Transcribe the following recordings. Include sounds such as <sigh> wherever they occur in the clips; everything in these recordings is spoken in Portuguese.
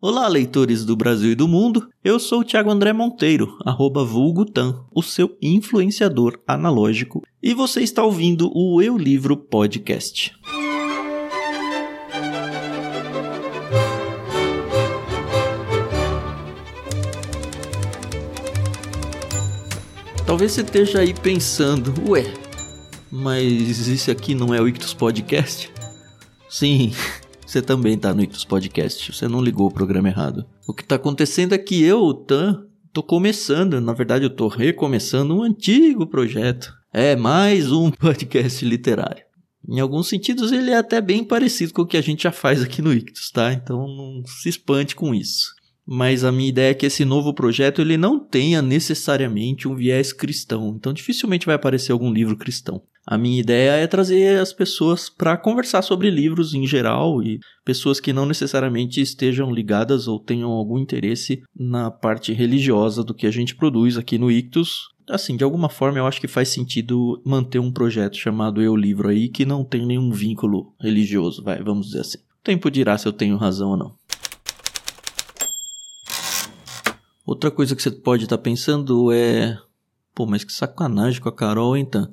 Olá, leitores do Brasil e do mundo. Eu sou o Thiago André Monteiro, arroba vulgutan, o seu influenciador analógico, e você está ouvindo o Eu Livro Podcast. Talvez você esteja aí pensando, ué, mas esse aqui não é o Ictus Podcast? Sim, você também tá no Ictus Podcast. Você não ligou o programa errado. O que tá acontecendo é que eu, o Tan, tô começando, na verdade eu tô recomeçando um antigo projeto. É mais um <laughs> podcast literário. Em alguns sentidos ele é até bem parecido com o que a gente já faz aqui no Ictus, tá? Então não se espante com isso mas a minha ideia é que esse novo projeto ele não tenha necessariamente um viés cristão. Então dificilmente vai aparecer algum livro cristão. A minha ideia é trazer as pessoas para conversar sobre livros em geral e pessoas que não necessariamente estejam ligadas ou tenham algum interesse na parte religiosa do que a gente produz aqui no Ictus. Assim, de alguma forma eu acho que faz sentido manter um projeto chamado Eu Livro aí que não tem nenhum vínculo religioso, vai, vamos dizer assim. O tempo dirá se eu tenho razão ou não. Outra coisa que você pode estar tá pensando é. Pô, mas que sacanagem com a Carol, então.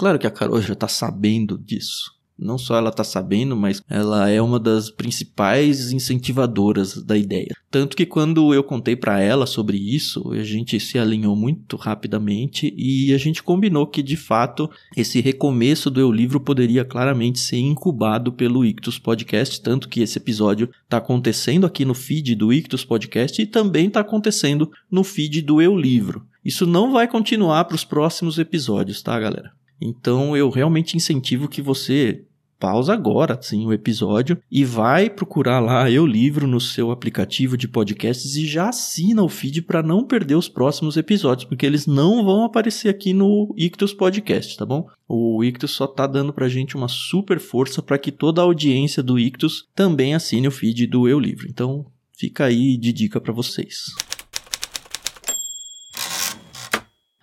Claro que a Carol já tá sabendo disso. Não só ela tá sabendo, mas ela é uma das principais incentivadoras da ideia. Tanto que quando eu contei para ela sobre isso, a gente se alinhou muito rapidamente e a gente combinou que de fato esse recomeço do Eu Livro poderia claramente ser incubado pelo Ictus Podcast, tanto que esse episódio está acontecendo aqui no feed do Ictus Podcast e também está acontecendo no feed do Eu Livro. Isso não vai continuar para os próximos episódios, tá, galera? Então eu realmente incentivo que você pausa agora, sim, o episódio e vai procurar lá Eu Livro no seu aplicativo de podcasts e já assina o feed para não perder os próximos episódios, porque eles não vão aparecer aqui no Ictus Podcast, tá bom? O Ictus só tá dando pra gente uma super força para que toda a audiência do Ictus também assine o feed do Eu Livro. Então, fica aí de dica para vocês.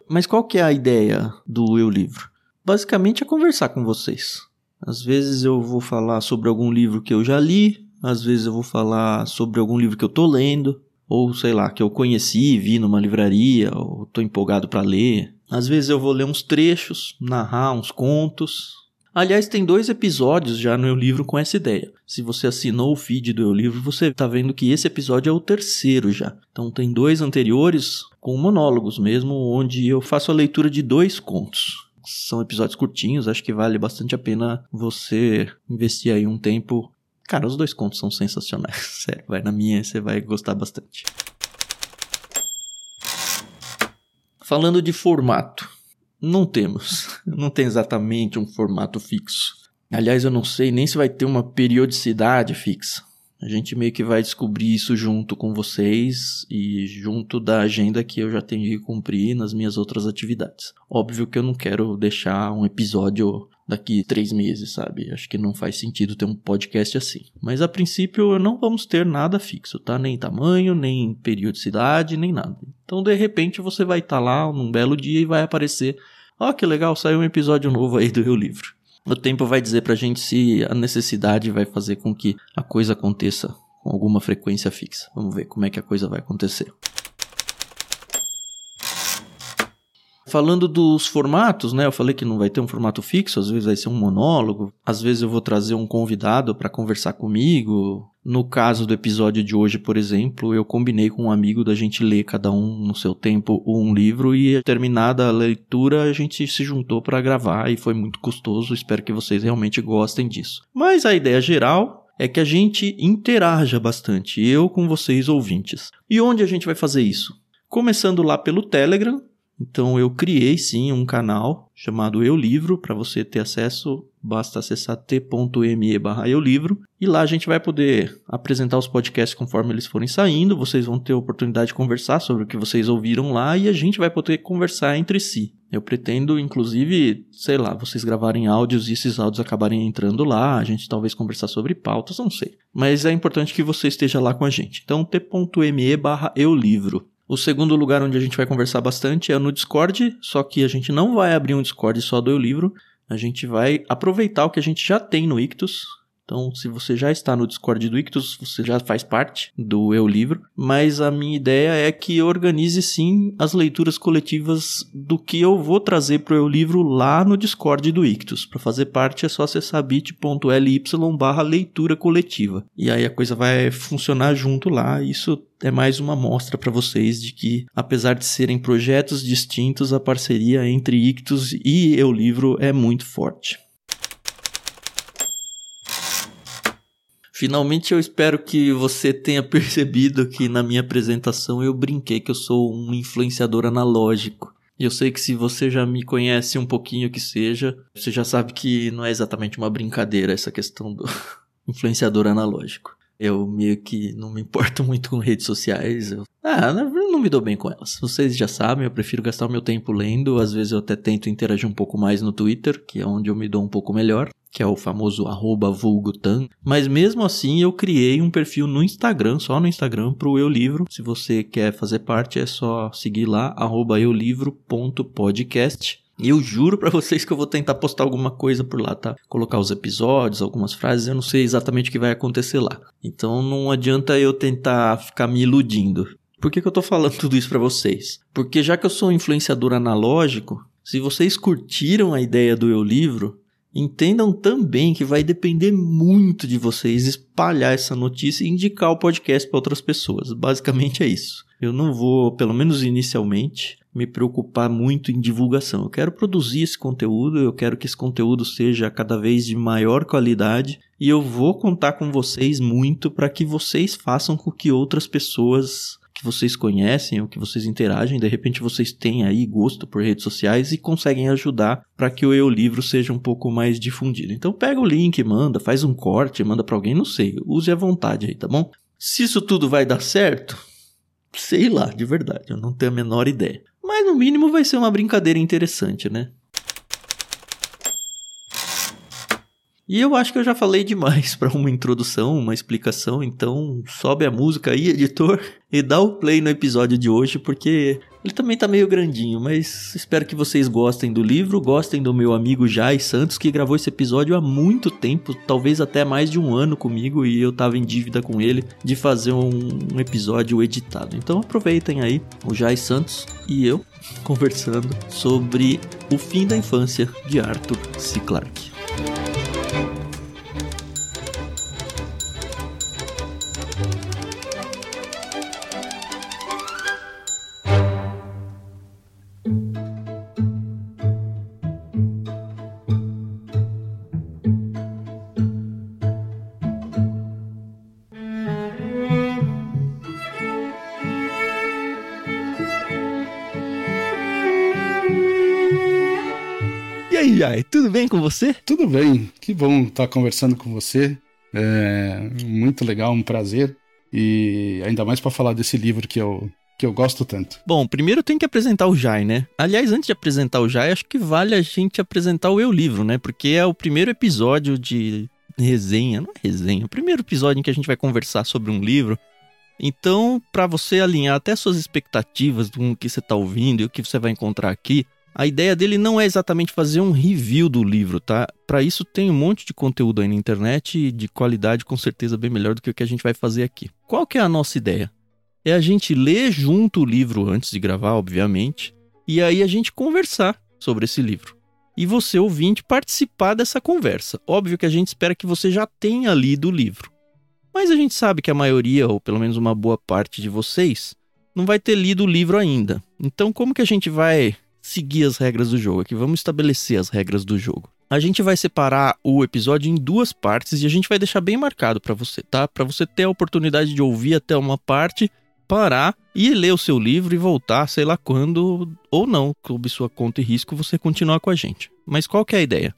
Mas qual que é a ideia do Eu Livro? Basicamente é conversar com vocês. Às vezes eu vou falar sobre algum livro que eu já li, às vezes eu vou falar sobre algum livro que eu tô lendo, ou sei lá, que eu conheci, vi numa livraria, ou tô empolgado para ler. Às vezes eu vou ler uns trechos, narrar uns contos. Aliás, tem dois episódios já no meu livro com essa ideia. Se você assinou o feed do meu livro, você está vendo que esse episódio é o terceiro já. Então tem dois anteriores com monólogos mesmo, onde eu faço a leitura de dois contos são episódios curtinhos, acho que vale bastante a pena você investir aí um tempo. Cara, os dois contos são sensacionais, <laughs> sério, vai na minha, você vai gostar bastante. Falando de formato, não temos, <laughs> não tem exatamente um formato fixo. Aliás, eu não sei nem se vai ter uma periodicidade fixa. A gente meio que vai descobrir isso junto com vocês e junto da agenda que eu já tenho que cumprir nas minhas outras atividades. Óbvio que eu não quero deixar um episódio daqui três meses, sabe? Acho que não faz sentido ter um podcast assim. Mas a princípio não vamos ter nada fixo, tá? Nem tamanho, nem periodicidade, nem nada. Então de repente você vai estar tá lá num belo dia e vai aparecer. Ó, oh, que legal, saiu um episódio novo aí do meu livro. O tempo vai dizer pra gente se a necessidade vai fazer com que a coisa aconteça com alguma frequência fixa. Vamos ver como é que a coisa vai acontecer. Falando dos formatos, né? Eu falei que não vai ter um formato fixo, às vezes vai ser um monólogo, às vezes eu vou trazer um convidado para conversar comigo. No caso do episódio de hoje, por exemplo, eu combinei com um amigo da gente ler cada um no seu tempo um livro e terminada a leitura a gente se juntou para gravar e foi muito custoso. Espero que vocês realmente gostem disso. Mas a ideia geral é que a gente interaja bastante, eu com vocês ouvintes. E onde a gente vai fazer isso? Começando lá pelo Telegram, então eu criei sim um canal chamado Eu Livro, para você ter acesso, basta acessar t.me barra Eu Livro, e lá a gente vai poder apresentar os podcasts conforme eles forem saindo, vocês vão ter a oportunidade de conversar sobre o que vocês ouviram lá e a gente vai poder conversar entre si. Eu pretendo, inclusive, sei lá, vocês gravarem áudios e esses áudios acabarem entrando lá, a gente talvez conversar sobre pautas, não sei. Mas é importante que você esteja lá com a gente. Então, t.me barra Eu Livro. O segundo lugar onde a gente vai conversar bastante é no Discord, só que a gente não vai abrir um Discord só do Eu Livro, a gente vai aproveitar o que a gente já tem no Ictus, Então, se você já está no Discord do Ictus, você já faz parte do Eu Livro, mas a minha ideia é que organize sim as leituras coletivas do que eu vou trazer para o Eu Livro lá no Discord do Ictus. Para fazer parte é só acessar bit.ly barra leitura coletiva. E aí a coisa vai funcionar junto lá. Isso é mais uma mostra para vocês de que, apesar de serem projetos distintos, a parceria entre Ictus e Eu Livro é muito forte. Finalmente eu espero que você tenha <laughs> percebido que na minha apresentação eu brinquei que eu sou um influenciador analógico. E eu sei que se você já me conhece um pouquinho que seja, você já sabe que não é exatamente uma brincadeira essa questão do <laughs> influenciador analógico. Eu meio que não me importo <laughs> muito com redes sociais. Eu... Ah, não me dou bem com elas. Vocês já sabem, eu prefiro gastar o meu tempo lendo. Às vezes eu até tento interagir um pouco mais no Twitter, que é onde eu me dou um pouco melhor que é o famoso arroba vulgutan. Mas mesmo assim eu criei um perfil no Instagram, só no Instagram, para o Eu Livro. Se você quer fazer parte, é só seguir lá, arroba eulivro.podcast. E eu juro para vocês que eu vou tentar postar alguma coisa por lá, tá? Colocar os episódios, algumas frases, eu não sei exatamente o que vai acontecer lá. Então não adianta eu tentar ficar me iludindo. Por que, que eu tô falando tudo isso para vocês? Porque já que eu sou um influenciador analógico, se vocês curtiram a ideia do Eu Livro, Entendam também que vai depender muito de vocês espalhar essa notícia e indicar o podcast para outras pessoas. Basicamente é isso. Eu não vou, pelo menos inicialmente, me preocupar muito em divulgação. Eu quero produzir esse conteúdo, eu quero que esse conteúdo seja cada vez de maior qualidade e eu vou contar com vocês muito para que vocês façam com que outras pessoas que vocês conhecem ou que vocês interagem, de repente vocês têm aí gosto por redes sociais e conseguem ajudar para que o Eu Livro seja um pouco mais difundido. Então pega o link, manda, faz um corte, manda para alguém, não sei, use à vontade aí, tá bom? Se isso tudo vai dar certo, sei lá, de verdade, eu não tenho a menor ideia. Mas no mínimo vai ser uma brincadeira interessante, né? E eu acho que eu já falei demais para uma introdução, uma explicação, então sobe a música aí, editor, e dá o play no episódio de hoje, porque ele também tá meio grandinho, mas espero que vocês gostem do livro, gostem do meu amigo Jai Santos, que gravou esse episódio há muito tempo, talvez até mais de um ano comigo, e eu tava em dívida com ele de fazer um, um episódio editado. Então aproveitem aí o Jai Santos e eu <laughs> conversando sobre o fim da infância de Arthur C. Clarke. Jai, tudo bem com você? Tudo bem, que bom estar conversando com você. É muito legal, um prazer. E ainda mais para falar desse livro que eu, que eu gosto tanto. Bom, primeiro tem que apresentar o Jai, né? Aliás, antes de apresentar o Jai, acho que vale a gente apresentar o Eu Livro, né? Porque é o primeiro episódio de resenha, não é resenha, é o primeiro episódio em que a gente vai conversar sobre um livro. Então, para você alinhar até suas expectativas do que você está ouvindo e o que você vai encontrar aqui, a ideia dele não é exatamente fazer um review do livro, tá? Para isso tem um monte de conteúdo aí na internet de qualidade com certeza bem melhor do que o que a gente vai fazer aqui. Qual que é a nossa ideia? É a gente ler junto o livro antes de gravar, obviamente, e aí a gente conversar sobre esse livro. E você, ouvinte, participar dessa conversa. Óbvio que a gente espera que você já tenha lido o livro. Mas a gente sabe que a maioria, ou pelo menos uma boa parte de vocês, não vai ter lido o livro ainda. Então, como que a gente vai seguir as regras do jogo aqui, vamos estabelecer as regras do jogo. A gente vai separar o episódio em duas partes e a gente vai deixar bem marcado para você, tá? Para você ter a oportunidade de ouvir até uma parte, parar e ler o seu livro e voltar, sei lá quando ou não, sob sua conta e risco, você continuar com a gente. Mas qual que é a ideia?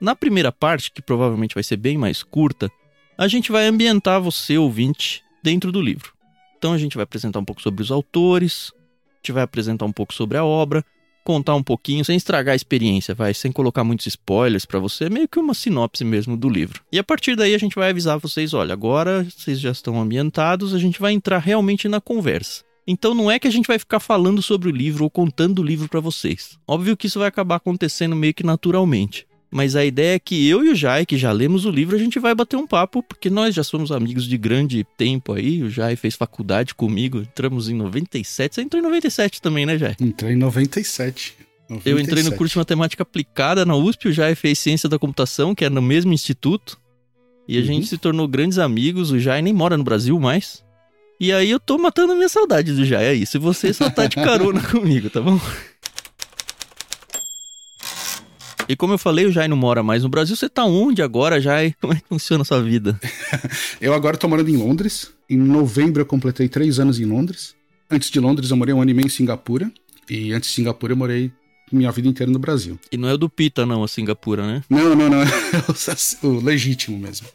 Na primeira parte, que provavelmente vai ser bem mais curta, a gente vai ambientar você, ouvinte, dentro do livro. Então a gente vai apresentar um pouco sobre os autores, a gente vai apresentar um pouco sobre a obra, contar um pouquinho, sem estragar a experiência, vai, sem colocar muitos spoilers para você, meio que uma sinopse mesmo do livro. E a partir daí a gente vai avisar vocês, olha, agora vocês já estão ambientados, a gente vai entrar realmente na conversa. Então não é que a gente vai ficar falando sobre o livro ou contando o livro para vocês. Óbvio que isso vai acabar acontecendo meio que naturalmente. Mas a ideia é que eu e o Jai, que já lemos o livro, a gente vai bater um papo, porque nós já somos amigos de grande tempo aí. O Jai fez faculdade comigo, entramos em 97. Você entrou em 97 também, né, Jai? Entrei em 97. 97. Eu entrei no curso de matemática aplicada na USP, o Jai fez ciência da computação, que é no mesmo instituto. E a uhum. gente se tornou grandes amigos. O Jai nem mora no Brasil mais. E aí eu tô matando a minha saudade do Jai. É isso. E você só tá de carona <laughs> comigo, tá bom? E como eu falei, o Jai não mora mais no Brasil. Você tá onde agora, Jai? Como é que funciona a sua vida? <laughs> eu agora tô morando em Londres. Em novembro eu completei três anos em Londres. Antes de Londres eu morei um ano e meio em Singapura. E antes de Singapura eu morei minha vida inteira no Brasil. E não é o do Pita, não, a Singapura, né? Não, não, não. É <laughs> o legítimo mesmo.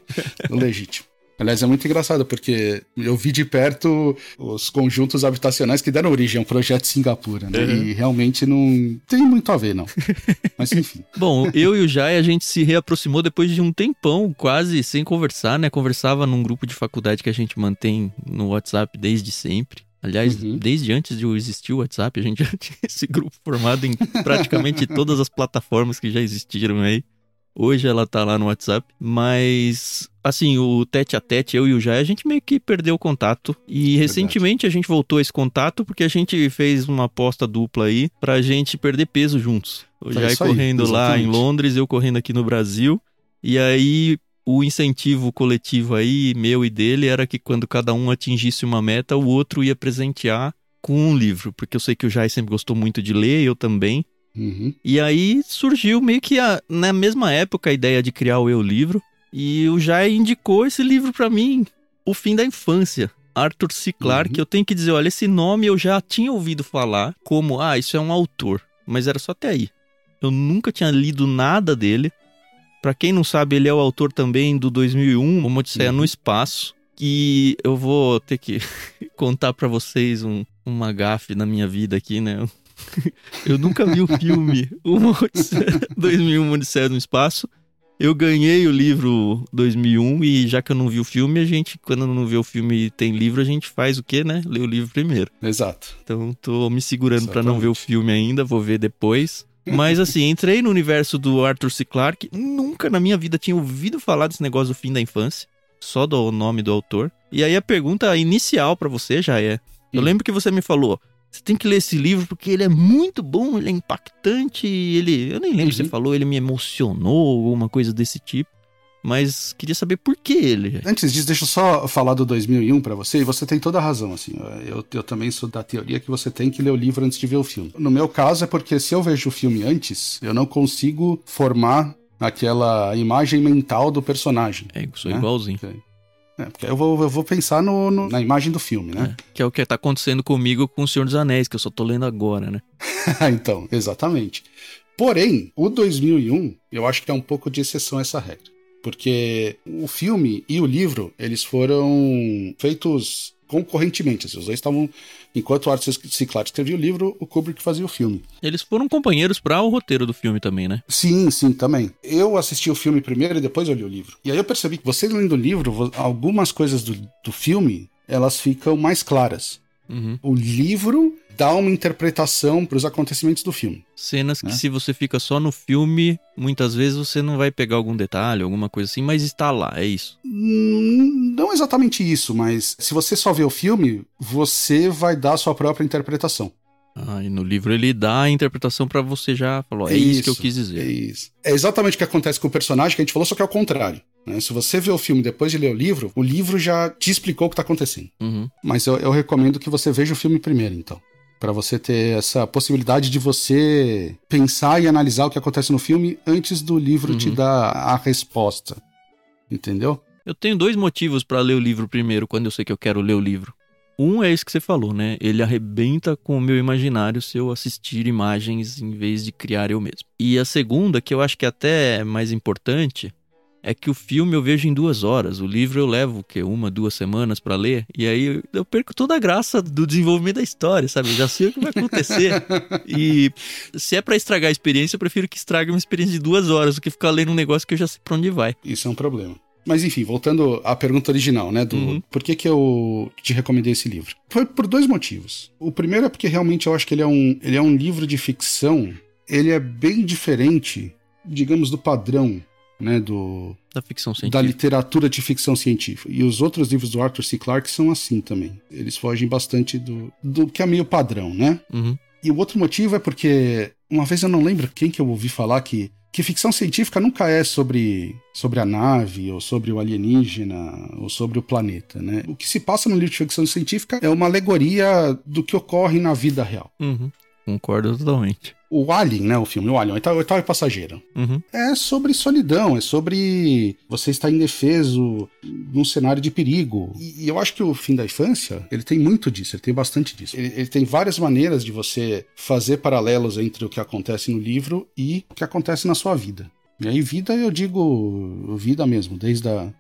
O legítimo. Aliás, é muito engraçado, porque eu vi de perto os conjuntos habitacionais que deram origem ao projeto Singapura, né? Uhum. E realmente não tem muito a ver, não. <laughs> Mas enfim. Bom, eu e o Jai, a gente se reaproximou depois de um tempão, quase sem conversar, né? Conversava num grupo de faculdade que a gente mantém no WhatsApp desde sempre. Aliás, uhum. desde antes de existir o WhatsApp, a gente já <laughs> tinha esse grupo formado em praticamente todas as plataformas que já existiram aí. Hoje ela tá lá no WhatsApp, mas assim, o tete a tete, eu e o Jai, a gente meio que perdeu o contato. E Verdade. recentemente a gente voltou a esse contato porque a gente fez uma aposta dupla aí pra gente perder peso juntos. O é Jai correndo aí, lá em Londres, eu correndo aqui no Brasil. E aí o incentivo coletivo aí, meu e dele, era que quando cada um atingisse uma meta, o outro ia presentear com um livro, porque eu sei que o Jai sempre gostou muito de ler, eu também. Uhum. E aí surgiu meio que a, na mesma época a ideia de criar o Eu Livro. E o Jai indicou esse livro para mim, O Fim da Infância. Arthur C. Clarke, uhum. eu tenho que dizer, olha, esse nome eu já tinha ouvido falar como, ah, isso é um autor. Mas era só até aí. Eu nunca tinha lido nada dele. Para quem não sabe, ele é o autor também do 2001, Uma Odisseia uhum. no Espaço. E eu vou ter que <laughs> contar para vocês um, uma gafe na minha vida aqui, né? <laughs> eu nunca vi o filme Uma Odisseia, <laughs> 2001, Uma Odisseia no Espaço. Eu ganhei o livro 2001 e já que eu não vi o filme, a gente, quando não vê o filme e tem livro, a gente faz o quê, né? Lê o livro primeiro. Exato. Então tô me segurando para não ver o filme ainda, vou ver depois. Mas assim, entrei no universo do Arthur C. Clarke, nunca na minha vida tinha ouvido falar desse negócio do fim da infância, só do nome do autor. E aí a pergunta inicial para você já é: eu lembro que você me falou, você tem que ler esse livro porque ele é muito bom, ele é impactante, ele, eu nem lembro uhum. se você uhum. falou, ele me emocionou, alguma coisa desse tipo. Mas queria saber por que ele. Antes disso, deixa eu só falar do 2001 para você, e você tem toda a razão, assim. Eu, eu também sou da teoria que você tem que ler o livro antes de ver o filme. No meu caso é porque se eu vejo o filme antes, eu não consigo formar aquela imagem mental do personagem. É, sou né? igualzinho. Okay. É, porque eu vou, eu vou pensar no, no, na imagem do filme, né? É, que é o que tá acontecendo comigo com O Senhor dos Anéis, que eu só tô lendo agora, né? <laughs> então, exatamente. Porém, o 2001, eu acho que é um pouco de exceção essa regra. Porque o filme e o livro, eles foram feitos concorrentemente. Assim, os dois estavam. Enquanto o Arthur C. Clarke escrevia o livro, o Kubrick fazia o filme. Eles foram companheiros para o roteiro do filme também, né? Sim, sim, também. Eu assisti o filme primeiro e depois eu li o livro. E aí eu percebi que você lendo o livro, algumas coisas do, do filme elas ficam mais claras. Uhum. O livro dá uma interpretação para os acontecimentos do filme. Cenas que, né? se você fica só no filme, muitas vezes você não vai pegar algum detalhe, alguma coisa assim, mas está lá, é isso. Hum, não exatamente isso, mas se você só vê o filme, você vai dar a sua própria interpretação. Ah, e no livro ele dá a interpretação para você já falou, é, é isso, isso, que eu quis dizer. É isso. É exatamente o que acontece com o personagem que a gente falou, só que é o contrário. Né? Se você vê o filme depois de ler o livro, o livro já te explicou o que está acontecendo. Uhum. Mas eu, eu recomendo que você veja o filme primeiro, então para você ter essa possibilidade de você pensar e analisar o que acontece no filme antes do livro uhum. te dar a resposta. Entendeu? Eu tenho dois motivos para ler o livro primeiro, quando eu sei que eu quero ler o livro. Um é esse que você falou, né? Ele arrebenta com o meu imaginário se eu assistir imagens em vez de criar eu mesmo. E a segunda, que eu acho que é até é mais importante, é que o filme eu vejo em duas horas. O livro eu levo, o quê? Uma, duas semanas para ler. E aí eu perco toda a graça do desenvolvimento da história, sabe? Eu já sei o que vai acontecer. <laughs> e se é para estragar a experiência, eu prefiro que estrague uma experiência de duas horas do que ficar lendo um negócio que eu já sei pra onde vai. Isso é um problema. Mas enfim, voltando à pergunta original, né? Do uhum. por que, que eu te recomendei esse livro? Foi por dois motivos. O primeiro é porque realmente eu acho que ele é um, ele é um livro de ficção. Ele é bem diferente digamos, do padrão né, do, da ficção científica. Da literatura de ficção científica. E os outros livros do Arthur C. Clarke são assim também. Eles fogem bastante do, do que é meio padrão, né? Uhum. E o outro motivo é porque, uma vez eu não lembro quem que eu ouvi falar que, que ficção científica nunca é sobre, sobre a nave, ou sobre o alienígena, ou sobre o planeta, né? O que se passa no livro de ficção científica é uma alegoria do que ocorre na vida real. Uhum. Concordo totalmente o Alien, né? O filme, o Alien, o oitavo passageiro. Uhum. É sobre solidão, é sobre você estar indefeso num cenário de perigo. E, e, eu acho que o fim da infância, ele tem muito disso, ele tem bastante disso. Ele, ele, tem várias maneiras de você fazer paralelos entre o que acontece no livro e o que acontece na sua vida. E aí, vida, eu digo vida mesmo, desde a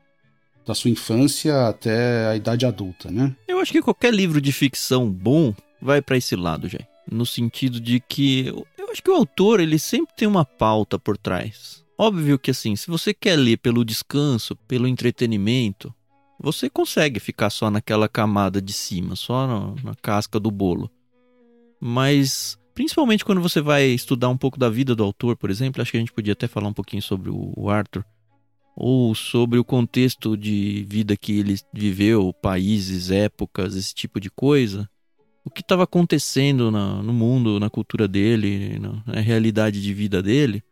da sua infância até a idade adulta, né? Eu acho que qualquer livro de ficção bom vai para esse lado, gente. No sentido de que acho que o autor, ele sempre tem uma pauta por trás. Óbvio que assim, se você quer ler pelo descanso, pelo entretenimento, você consegue ficar só naquela camada de cima, só na, na casca do bolo. Mas, principalmente quando você vai estudar um pouco da vida do autor, por exemplo, acho que a gente podia até falar um pouquinho sobre o Arthur, ou sobre o contexto de vida que ele viveu, países, épocas, esse tipo de coisa o que estava acontecendo na, no mundo, na cultura dele, na, na, realidade de vida dele,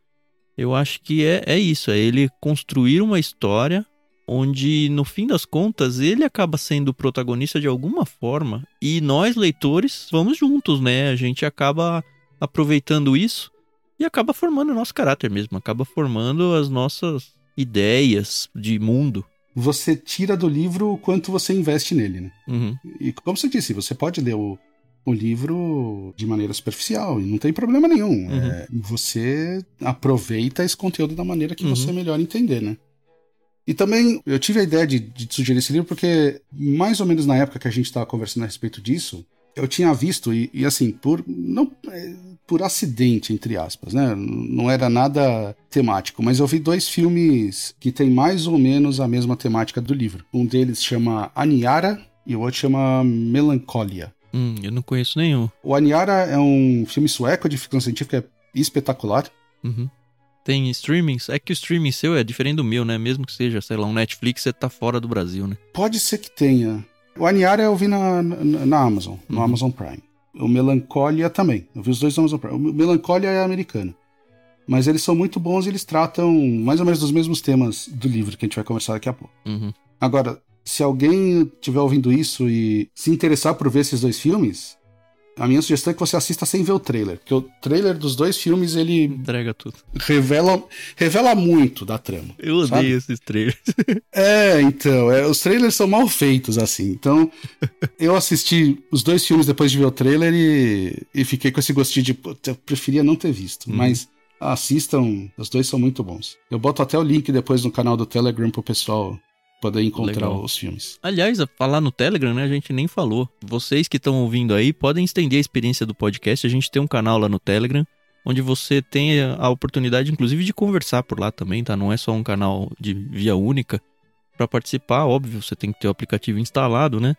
eu acho que é, é isso, é ele construir uma história onde, no fim das contas, ele acaba sendo o protagonista de alguma forma e nós, leitores, vamos juntos, né? A gente acaba aproveitando isso e acaba formando o nosso caráter mesmo, acaba formando as nossas ideias de mundo você tira do livro o quanto você investe nele, né? Uhum. E como você disse, você pode ler o, o livro de maneira superficial e não tem problema nenhum. Uhum. É, você aproveita esse conteúdo da maneira que uhum. você melhor entender, né? E também eu tive a ideia de, de, sugerir esse livro porque, mais ou menos na época que a gente estava conversando a respeito disso, eu tinha visto, e, e assim, por. Não, é, por acidente, entre aspas, né? Não era nada temático, mas eu vi dois filmes que têm mais ou menos a mesma temática do livro. Um deles chama Aniara e o outro chama Melancolia. Hum, eu não conheço nenhum. O Aniara é um filme sueco de ficção científica é espetacular. Uhum. Tem streamings? É que o streaming seu é diferente do meu, né? Mesmo que seja, sei lá, um Netflix, você tá fora do Brasil, né? Pode ser que tenha. O Aniara eu vi na, na, na Amazon, no uhum. Amazon Prime. O Melancholia também. Eu vi os dois no Amazon Prime. O Melancholia é americano. Mas eles são muito bons e eles tratam mais ou menos dos mesmos temas do livro que a gente vai conversar daqui a pouco. Uhum. Agora, se alguém estiver ouvindo isso e se interessar por ver esses dois filmes, a minha sugestão é que você assista sem ver o trailer, porque o trailer dos dois filmes ele entrega tudo. Revela, revela muito da trama. Eu odeio sabe? esses trailers. <laughs> é, então, é, os trailers são mal feitos assim. Então, <laughs> eu assisti os dois filmes depois de ver o trailer e, e fiquei com esse gostinho de, eu preferia não ter visto, hum. mas assistam, os dois são muito bons. Eu boto até o link depois no canal do Telegram pro pessoal poder encontrar Legal. os filmes. Aliás, a falar no Telegram, né, a gente nem falou. Vocês que estão ouvindo aí podem estender a experiência do podcast. A gente tem um canal lá no Telegram, onde você tem a oportunidade, inclusive, de conversar por lá também, tá? Não é só um canal de via única. Para participar, óbvio, você tem que ter o aplicativo instalado, né?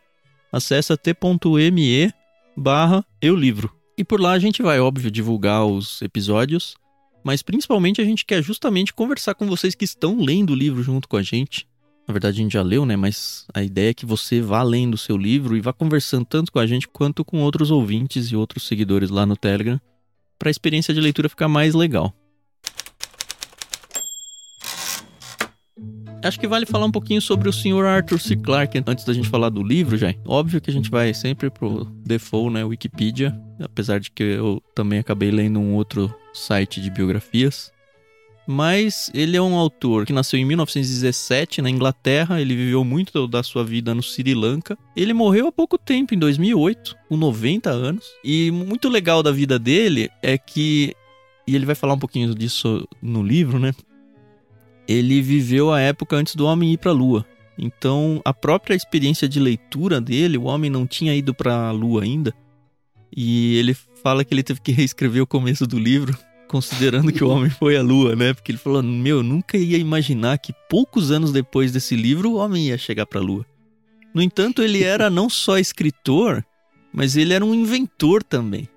Acesse t.me barra eu livro. E por lá a gente vai, óbvio, divulgar os episódios, mas principalmente a gente quer justamente conversar com vocês que estão lendo o livro junto com a gente na verdade, a gente já leu, né? Mas a ideia é que você vá lendo o seu livro e vá conversando tanto com a gente quanto com outros ouvintes e outros seguidores lá no Telegram, para a experiência de leitura ficar mais legal. Acho que vale falar um pouquinho sobre o Sr. Arthur C. Clarke antes da gente falar do livro, já. Óbvio que a gente vai sempre pro default, né, Wikipedia, apesar de que eu também acabei lendo um outro site de biografias. Mas ele é um autor que nasceu em 1917 na Inglaterra, ele viveu muito da sua vida no Sri Lanka. Ele morreu há pouco tempo, em 2008, com 90 anos. E muito legal da vida dele é que, e ele vai falar um pouquinho disso no livro, né? Ele viveu a época antes do homem ir para a lua. Então, a própria experiência de leitura dele, o homem não tinha ido para a lua ainda. E ele fala que ele teve que reescrever o começo do livro considerando que o homem foi à lua, né? Porque ele falou: Meu, nunca ia imaginar que poucos anos depois desse livro o homem ia chegar para a lua. No entanto, ele era não só escritor, mas ele era um inventor também.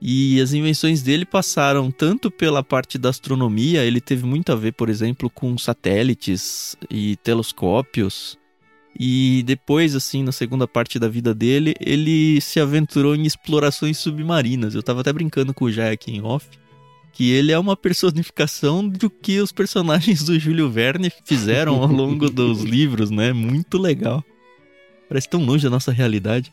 E as invenções dele passaram tanto pela parte da astronomia, ele teve muito a ver, por exemplo, com satélites e telescópios. E depois, assim, na segunda parte da vida dele, ele se aventurou em explorações submarinas. Eu tava até brincando com o aqui em off, que ele é uma personificação do que os personagens do Júlio Verne fizeram ao longo <laughs> dos livros, né? Muito legal. Parece tão longe da nossa realidade.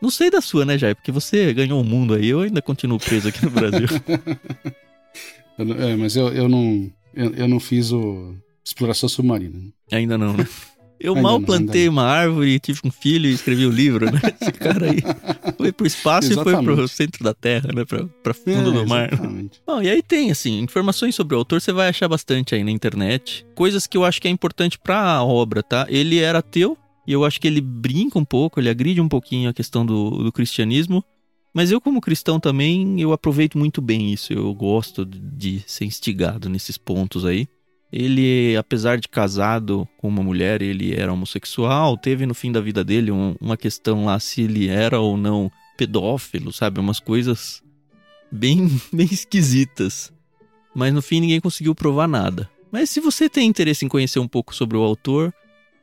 Não sei da sua, né, Jair? Porque você ganhou o mundo aí, eu ainda continuo preso aqui no Brasil. <laughs> é, mas eu, eu não. Eu, eu, não fiz o exploração submarina. Ainda não, né? Eu ainda mal não, plantei uma árvore, tive um filho e escrevi o um livro, né? <laughs> Esse cara aí foi pro espaço exatamente. e foi pro centro da Terra, né? Pra, pra fundo é, do mar. Bom, e aí tem, assim, informações sobre o autor você vai achar bastante aí na internet. Coisas que eu acho que é importante pra obra, tá? Ele era ateu, e eu acho que ele brinca um pouco, ele agride um pouquinho a questão do, do cristianismo. Mas eu, como cristão também, eu aproveito muito bem isso. Eu gosto de ser instigado nesses pontos aí. Ele, apesar de casado com uma mulher, ele era homossexual. Teve no fim da vida dele um, uma questão lá se ele era ou não pedófilo, sabe? Umas coisas bem, <laughs> bem esquisitas. Mas no fim ninguém conseguiu provar nada. Mas se você tem interesse em conhecer um pouco sobre o autor,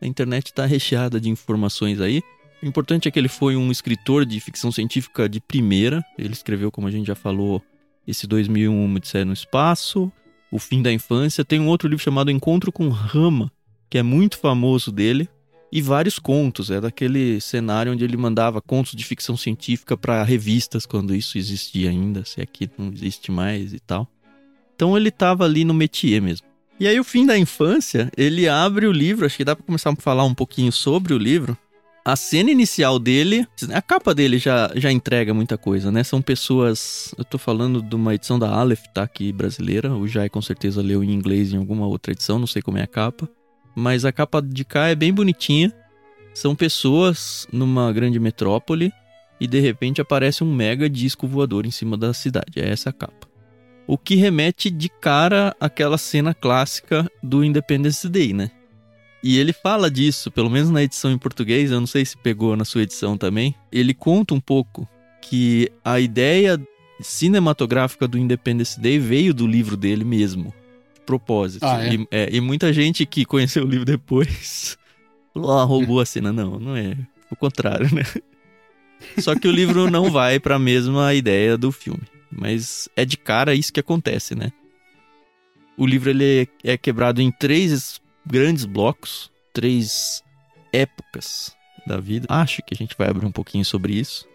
a internet está recheada de informações aí. O importante é que ele foi um escritor de ficção científica de primeira. Ele escreveu, como a gente já falou, esse 2001 Odisseia no Espaço, O Fim da Infância. Tem um outro livro chamado Encontro com Rama, que é muito famoso dele. E vários contos. É daquele cenário onde ele mandava contos de ficção científica para revistas, quando isso existia ainda, se aqui não existe mais e tal. Então ele estava ali no métier mesmo. E aí, o fim da infância, ele abre o livro, acho que dá para começar a falar um pouquinho sobre o livro. A cena inicial dele, a capa dele já, já entrega muita coisa, né? São pessoas. Eu tô falando de uma edição da Aleph, tá? Aqui brasileira. O Jai com certeza leu em inglês em alguma outra edição, não sei como é a capa. Mas a capa de cá é bem bonitinha. São pessoas numa grande metrópole e de repente aparece um mega disco voador em cima da cidade. É essa a capa o que remete de cara àquela cena clássica do Independence Day, né? E ele fala disso, pelo menos na edição em português, eu não sei se pegou na sua edição também. Ele conta um pouco que a ideia cinematográfica do Independence Day veio do livro dele mesmo, de propósito. Ah, é? E, é, e, muita gente que conheceu o livro depois <laughs> falou, ah, roubou a cena. Não, não é. O contrário, né? <laughs> Só que o livro não vai para a mesma ideia do filme. Mas é de cara isso que acontece, né? O livro ele é quebrado em três grandes blocos, três épocas da vida. Acho que a gente vai abrir um pouquinho sobre isso.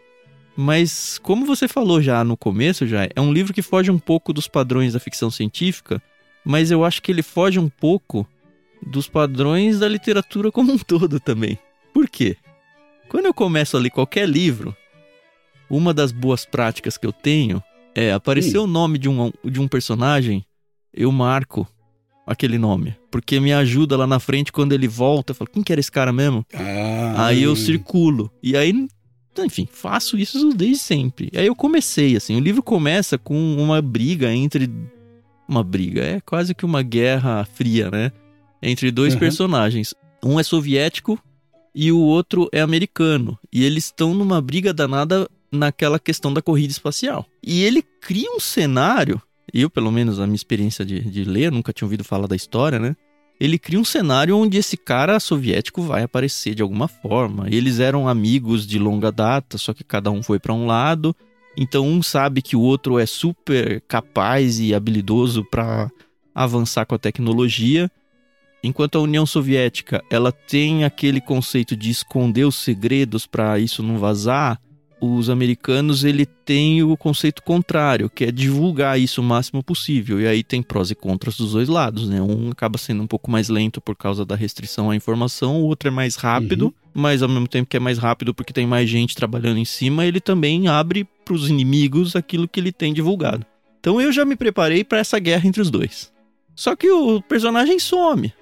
Mas como você falou já no começo, já é um livro que foge um pouco dos padrões da ficção científica, mas eu acho que ele foge um pouco dos padrões da literatura como um todo também. Por quê? Quando eu começo a ler qualquer livro, uma das boas práticas que eu tenho é, apareceu o nome de um, de um personagem, eu marco aquele nome. Porque me ajuda lá na frente quando ele volta. Eu falo, quem que era esse cara mesmo? Ah. Aí eu circulo. E aí, enfim, faço isso desde sempre. Aí eu comecei, assim. O livro começa com uma briga entre. Uma briga, é quase que uma guerra fria, né? Entre dois uhum. personagens. Um é soviético e o outro é americano. E eles estão numa briga danada naquela questão da corrida espacial. E ele cria um cenário, eu, pelo menos, a minha experiência de, de ler, nunca tinha ouvido falar da história, né? Ele cria um cenário onde esse cara soviético vai aparecer de alguma forma. Eles eram amigos de longa data, só que cada um foi para um lado. Então um sabe que o outro é super capaz e habilidoso para avançar com a tecnologia, enquanto a União Soviética ela tem aquele conceito de esconder os segredos para isso não vazar os americanos ele tem o conceito contrário, que é divulgar isso o máximo possível. E aí tem prós e contras dos dois lados, né? Um acaba sendo um pouco mais lento por causa da restrição à informação, o outro é mais rápido, uhum. mas ao mesmo tempo que é mais rápido porque tem mais gente trabalhando em cima, ele também abre para os inimigos aquilo que ele tem divulgado. Então eu já me preparei para essa guerra entre os dois. Só que o personagem some.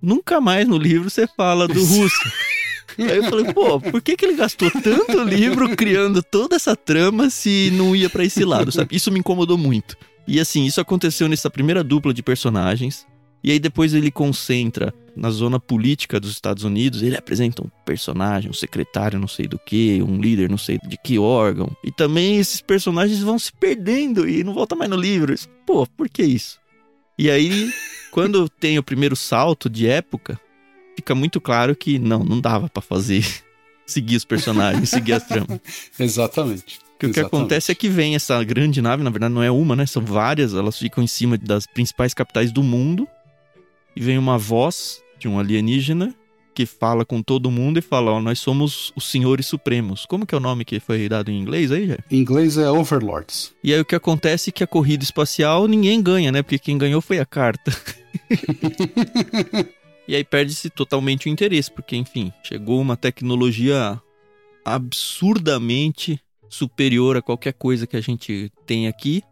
Nunca mais no livro você fala do <laughs> russo. Aí eu falei, pô, por que, que ele gastou tanto livro criando toda essa trama se não ia para esse lado, sabe? Isso me incomodou muito. E assim, isso aconteceu nessa primeira dupla de personagens. E aí depois ele concentra na zona política dos Estados Unidos, ele apresenta um personagem, um secretário não sei do que, um líder não sei de que órgão. E também esses personagens vão se perdendo e não volta mais no livro. Pô, por que isso? E aí, quando tem o primeiro salto de época, fica muito claro que não, não dava para fazer <laughs> seguir os personagens, seguir as <laughs> tramas. Exatamente. Que o que acontece é que vem essa grande nave, na verdade não é uma, né? São várias, elas ficam em cima das principais capitais do mundo e vem uma voz de um alienígena que fala com todo mundo e fala: Ó, nós somos os senhores supremos. Como que é o nome que foi dado em inglês aí, já? Em inglês é Overlords. E aí o que acontece é que a corrida espacial ninguém ganha, né? Porque quem ganhou foi a carta. <laughs> e aí perde-se totalmente o interesse, porque, enfim, chegou uma tecnologia absurdamente superior a qualquer coisa que a gente tem aqui.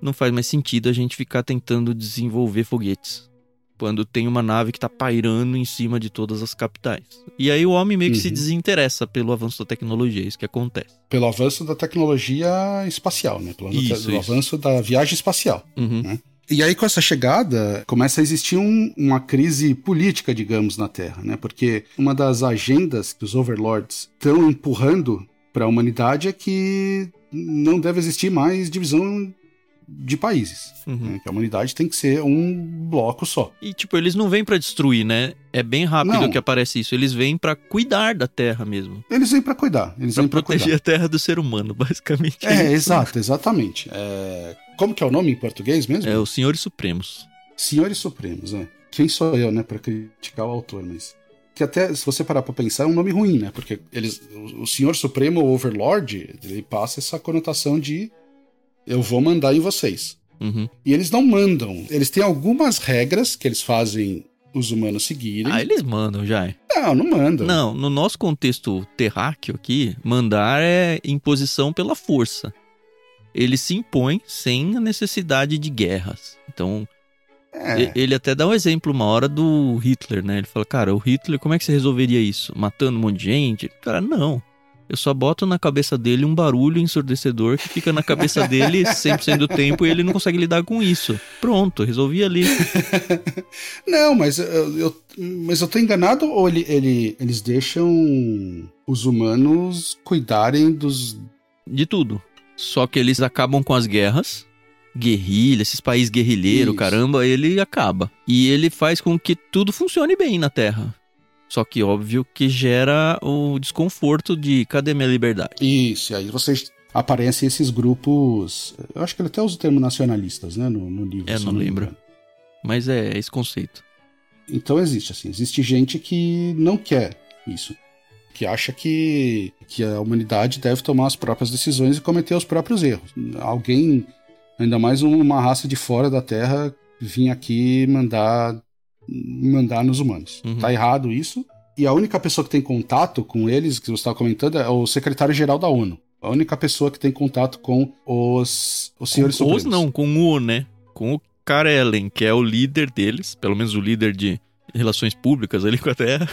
Não faz mais sentido a gente ficar tentando desenvolver foguetes quando tem uma nave que está pairando em cima de todas as capitais. E aí o homem meio que uhum. se desinteressa pelo avanço da tecnologia, é isso que acontece. Pelo avanço da tecnologia espacial, né? Pelo isso, isso. avanço da viagem espacial. Uhum. Né? E aí, com essa chegada, começa a existir um, uma crise política, digamos, na Terra, né? Porque uma das agendas que os overlords estão empurrando para a humanidade é que não deve existir mais divisão de países. Uhum. Né? Que a humanidade tem que ser um bloco só. E, tipo, eles não vêm para destruir, né? É bem rápido não. que aparece isso. Eles vêm para cuidar da Terra mesmo. Eles vêm para cuidar. Eles pra vêm proteger cuidar. a Terra do ser humano, <laughs> basicamente. É, é exato, exatamente. É... Como que é o nome em português mesmo? É os Senhores Supremos. Senhores Supremos, é. Quem sou eu, né, para criticar o autor, mas que até, se você parar pra pensar, é um nome ruim, né? Porque eles, o Senhor Supremo, o Overlord, ele passa essa conotação de eu vou mandar em vocês. Uhum. E eles não mandam. Eles têm algumas regras que eles fazem os humanos seguirem. Ah, eles mandam já. Não, não mandam. Não, no nosso contexto terráqueo aqui, mandar é imposição pela força. Ele se impõe sem a necessidade de guerras. Então, é. ele até dá um exemplo uma hora do Hitler, né? Ele fala, cara, o Hitler, como é que você resolveria isso? Matando um monte de gente? Cara, não. Eu só boto na cabeça dele um barulho ensurdecedor que fica na cabeça <laughs> dele 100% do tempo e ele não consegue lidar com isso. Pronto, resolvi ali. <laughs> não, mas eu, eu, mas eu tô enganado ou ele, ele, eles deixam os humanos cuidarem dos. De tudo. Só que eles acabam com as guerras. Guerrilha, esses países guerrilheiros, caramba, ele acaba. E ele faz com que tudo funcione bem na Terra. Só que óbvio que gera o desconforto de cadê minha liberdade? Isso, e aí vocês aparecem esses grupos. Eu acho que ele até usa o termo nacionalistas, né? No, no livro. É, não, não lembro. Mas é esse conceito. Então existe, assim, existe gente que não quer isso. Que acha que, que a humanidade deve tomar as próprias decisões e cometer os próprios erros. Alguém, ainda mais uma raça de fora da Terra, vir aqui mandar mandar nos humanos. Uhum. Tá errado isso. E a única pessoa que tem contato com eles, que você estava comentando, é o secretário-geral da ONU. A única pessoa que tem contato com os, os senhores com. Os não, com o, né? Com o Karelen, que é o líder deles, pelo menos o líder de relações públicas ali com a Terra.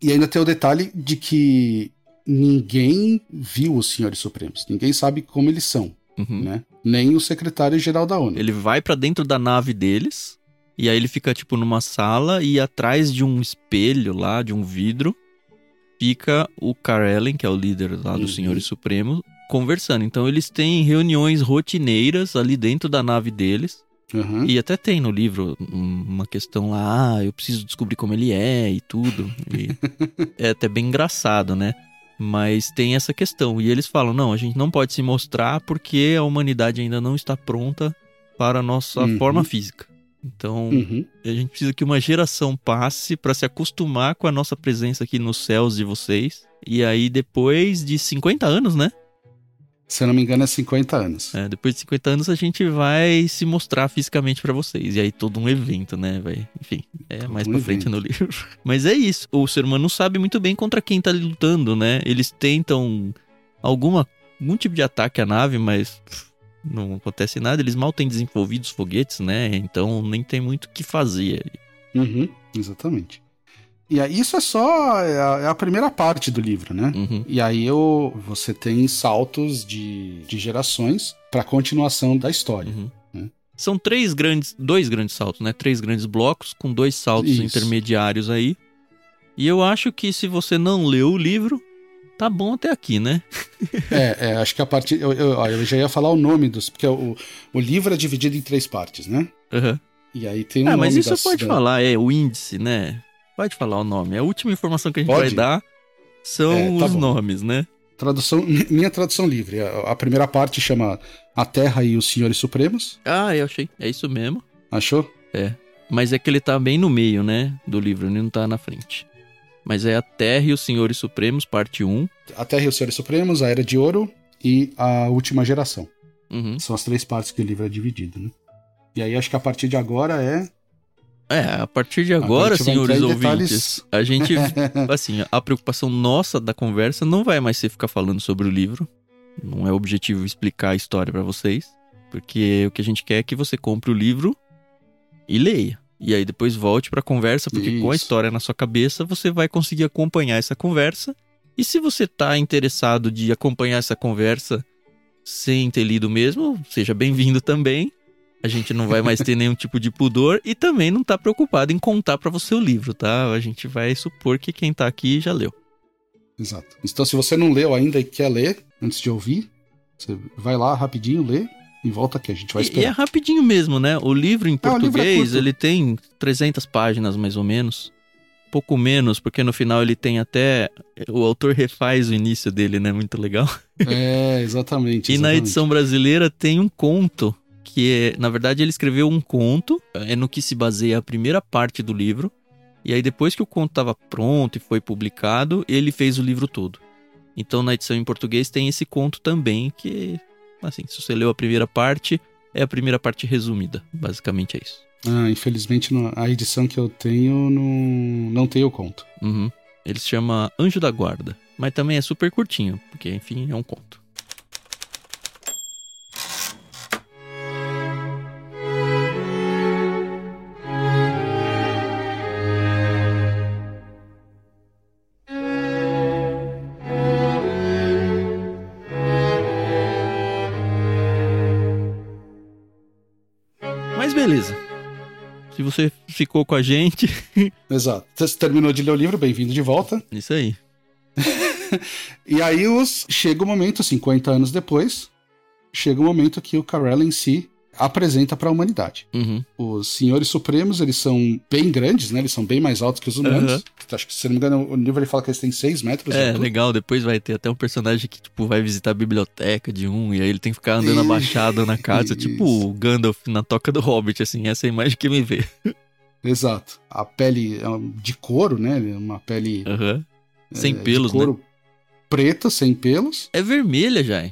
E ainda tem o detalhe de que ninguém viu os senhores supremos. Ninguém sabe como eles são, uhum. né? Nem o secretário-geral da ONU. Ele vai para dentro da nave deles e aí ele fica, tipo, numa sala e atrás de um espelho lá, de um vidro, fica o Karelen, que é o líder lá dos uhum. Senhores Supremos, conversando. Então eles têm reuniões rotineiras ali dentro da nave deles. Uhum. E até tem no livro uma questão lá, ah, eu preciso descobrir como ele é e tudo. E <laughs> é até bem engraçado, né? Mas tem essa questão. E eles falam: não, a gente não pode se mostrar porque a humanidade ainda não está pronta para a nossa uhum. forma física. Então, uhum. a gente precisa que uma geração passe para se acostumar com a nossa presença aqui nos céus de vocês. E aí, depois de 50 anos, né? Se eu não me engano, é 50 anos. É, depois de 50 anos a gente vai se mostrar fisicamente para vocês. E aí todo um evento, né? Vai, enfim, é todo mais um pra frente evento. no <laughs> livro. Mas é isso. O ser humano sabe muito bem contra quem tá lutando, né? Eles tentam alguma, algum tipo de ataque à nave, mas não acontece nada, eles mal têm desenvolvido os foguetes, né? Então nem tem muito o que fazer. Uhum, exatamente. E aí, isso é só é a, é a, primeira parte do livro, né? Uhum. E aí eu, você tem saltos de, de gerações para continuação da história. Uhum. Né? São três grandes, dois grandes saltos, né? Três grandes blocos com dois saltos Isso. intermediários aí. E eu acho que se você não leu o livro, tá bom até aqui, né? <laughs> é, é, acho que a partir. Eu, eu, eu, já ia falar o nome dos. Porque o, o livro é dividido em três partes, né? Uhum. E aí tem um. Ah, mas isso das, pode da... falar, é o índice, né? Pode falar o nome. A última informação que a gente pode? vai dar são é, tá os bom. nomes, né? Tradução, minha tradução livre. A, a, primeira parte chama A Terra e os Senhores Supremos. Ah, eu achei. É isso mesmo. Achou? É. Mas é que ele tá bem no meio, né? Do livro, ele não tá na frente. Mas é A Terra e os Senhores Supremos, parte 1. A Terra e os Senhores Supremos, A Era de Ouro e A Última Geração. Uhum. São as três partes que o livro é dividido, né? E aí acho que a partir de agora é. É, a partir de agora, senhores ouvintes, a gente. <laughs> assim, a preocupação nossa da conversa não vai mais ser ficar falando sobre o livro. Não é objetivo explicar a história para vocês. Porque o que a gente quer é que você compre o livro e leia. E aí depois volte para a conversa, porque Isso. com a história na sua cabeça você vai conseguir acompanhar essa conversa. E se você tá interessado de acompanhar essa conversa sem ter lido mesmo, seja bem-vindo também. A gente não vai mais ter nenhum tipo de pudor e também não tá preocupado em contar para você o livro, tá? A gente vai supor que quem tá aqui já leu. Exato. Então, se você não leu ainda e quer ler antes de ouvir, você vai lá rapidinho, lê, e volta aqui, a gente vai esperar. E, é rapidinho mesmo, né? O livro em português, livro é ele tem 300 páginas mais ou menos. Pouco menos, porque no final ele tem até. O autor refaz o início dele, né? Muito legal. É, exatamente. <laughs> e exatamente. na edição brasileira tem um conto, que. Na verdade, ele escreveu um conto, é no que se baseia a primeira parte do livro. E aí, depois que o conto estava pronto e foi publicado, ele fez o livro todo. Então, na edição em português tem esse conto também, que Assim, se você leu a primeira parte, é a primeira parte resumida. Basicamente é isso. Ah, infelizmente a edição que eu tenho não, não tem o conto. Uhum. Ele se chama Anjo da Guarda. Mas também é super curtinho, porque enfim, é um conto. Ficou com a gente. <laughs> Exato. Você terminou de ler o livro, bem-vindo de volta. Isso aí. <laughs> e aí os... chega o momento, 50 anos depois, chega o momento que o Carell em si apresenta para a humanidade. Uhum. Os senhores supremos, eles são bem grandes, né? Eles são bem mais altos que os humanos. Uhum. Acho que, se não me engano, o livro ele fala que eles têm 6 metros. É, legal. Depois vai ter até um personagem que, tipo, vai visitar a biblioteca de um e aí ele tem que ficar andando abaixado na casa, tipo o Gandalf na toca do Hobbit, assim. Essa é a imagem que me vê. <laughs> Exato. A pele é de couro, né? Uma pele... Uhum. Sem é, pelos, couro né? preta, sem pelos. É vermelha, já.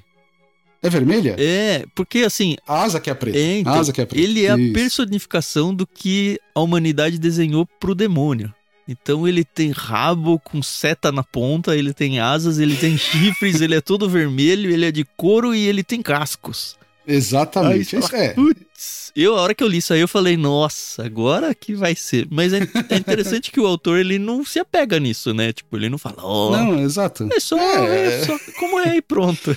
É vermelha? É, porque assim. A asa que é preta. É, então, a asa que é preta. Ele é Isso. a personificação do que a humanidade desenhou pro demônio. Então ele tem rabo com seta na ponta, ele tem asas, ele tem chifres, <laughs> ele é todo vermelho, ele é de couro e ele tem cascos. Exatamente. Aí, isso é. Eu, a hora que eu li isso aí, eu falei, nossa, agora que vai ser. Mas é, é interessante que o autor, ele não se apega nisso, né? Tipo, ele não fala, ó. Oh, não, exato. É só, é... é só como é e pronto.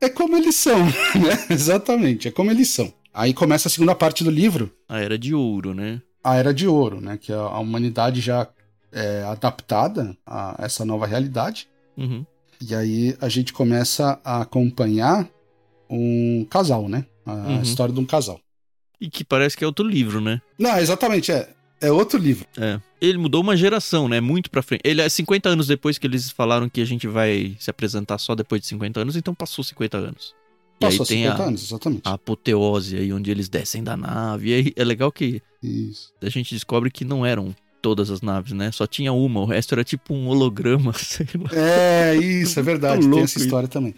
é como eles são, <laughs> né? Exatamente, é como eles são. Aí começa a segunda parte do livro. A Era de Ouro, né? A Era de Ouro, né? Que a humanidade já é adaptada a essa nova realidade. Uhum. E aí a gente começa a acompanhar um casal, né? A uhum. história de um casal. E que parece que é outro livro, né? Não, exatamente, é. É outro livro. É. Ele mudou uma geração, né? Muito pra frente. Ele é 50 anos depois que eles falaram que a gente vai se apresentar só depois de 50 anos, então passou 50 anos. E passou aí tem 50 a, anos, exatamente. A apoteose aí, onde eles descem da nave. E aí é legal que Isso. a gente descobre que não eram todas as naves, né? Só tinha uma, o resto era tipo um holograma, <laughs> sei lá. É, isso, é verdade. tem essa história isso. também.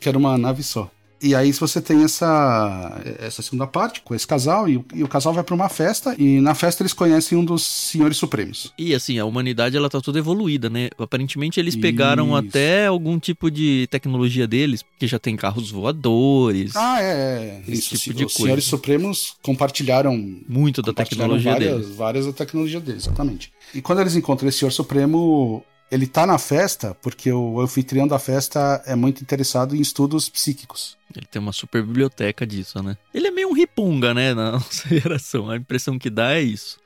Que era uma nave só. E aí você tem essa, essa segunda parte com esse casal, e, e o casal vai para uma festa, e na festa eles conhecem um dos senhores supremos. E assim, a humanidade ela tá toda evoluída, né? Aparentemente eles pegaram Isso. até algum tipo de tecnologia deles, porque já tem carros voadores. Ah, é. é. Esse Isso, tipo de os coisa. senhores supremos compartilharam muito da tecnologia várias, deles. Várias da tecnologia deles, exatamente. E quando eles encontram esse senhor supremo, ele tá na festa porque o anfitrião da festa é muito interessado em estudos psíquicos. Ele tem uma super biblioteca disso, né? Ele é meio um ripunga, né, na <laughs> nossa geração. A impressão que dá é isso.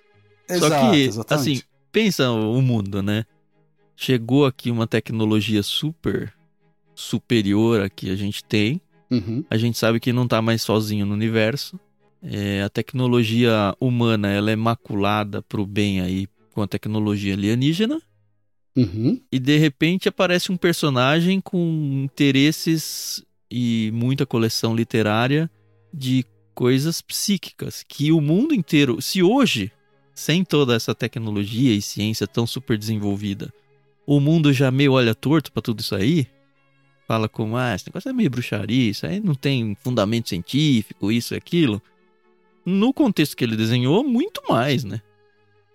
Exato, Só que, exatamente. assim, pensa o mundo, né? Chegou aqui uma tecnologia super superior a que a gente tem. Uhum. A gente sabe que não tá mais sozinho no universo. É, a tecnologia humana ela é maculada pro bem aí com a tecnologia alienígena. Uhum. E de repente aparece um personagem com interesses e muita coleção literária de coisas psíquicas que o mundo inteiro, se hoje, sem toda essa tecnologia e ciência tão super desenvolvida, o mundo já meio olha torto para tudo isso aí, fala como, ah, esse negócio é meio bruxaria, isso aí não tem fundamento científico, isso e aquilo. No contexto que ele desenhou, muito mais, né?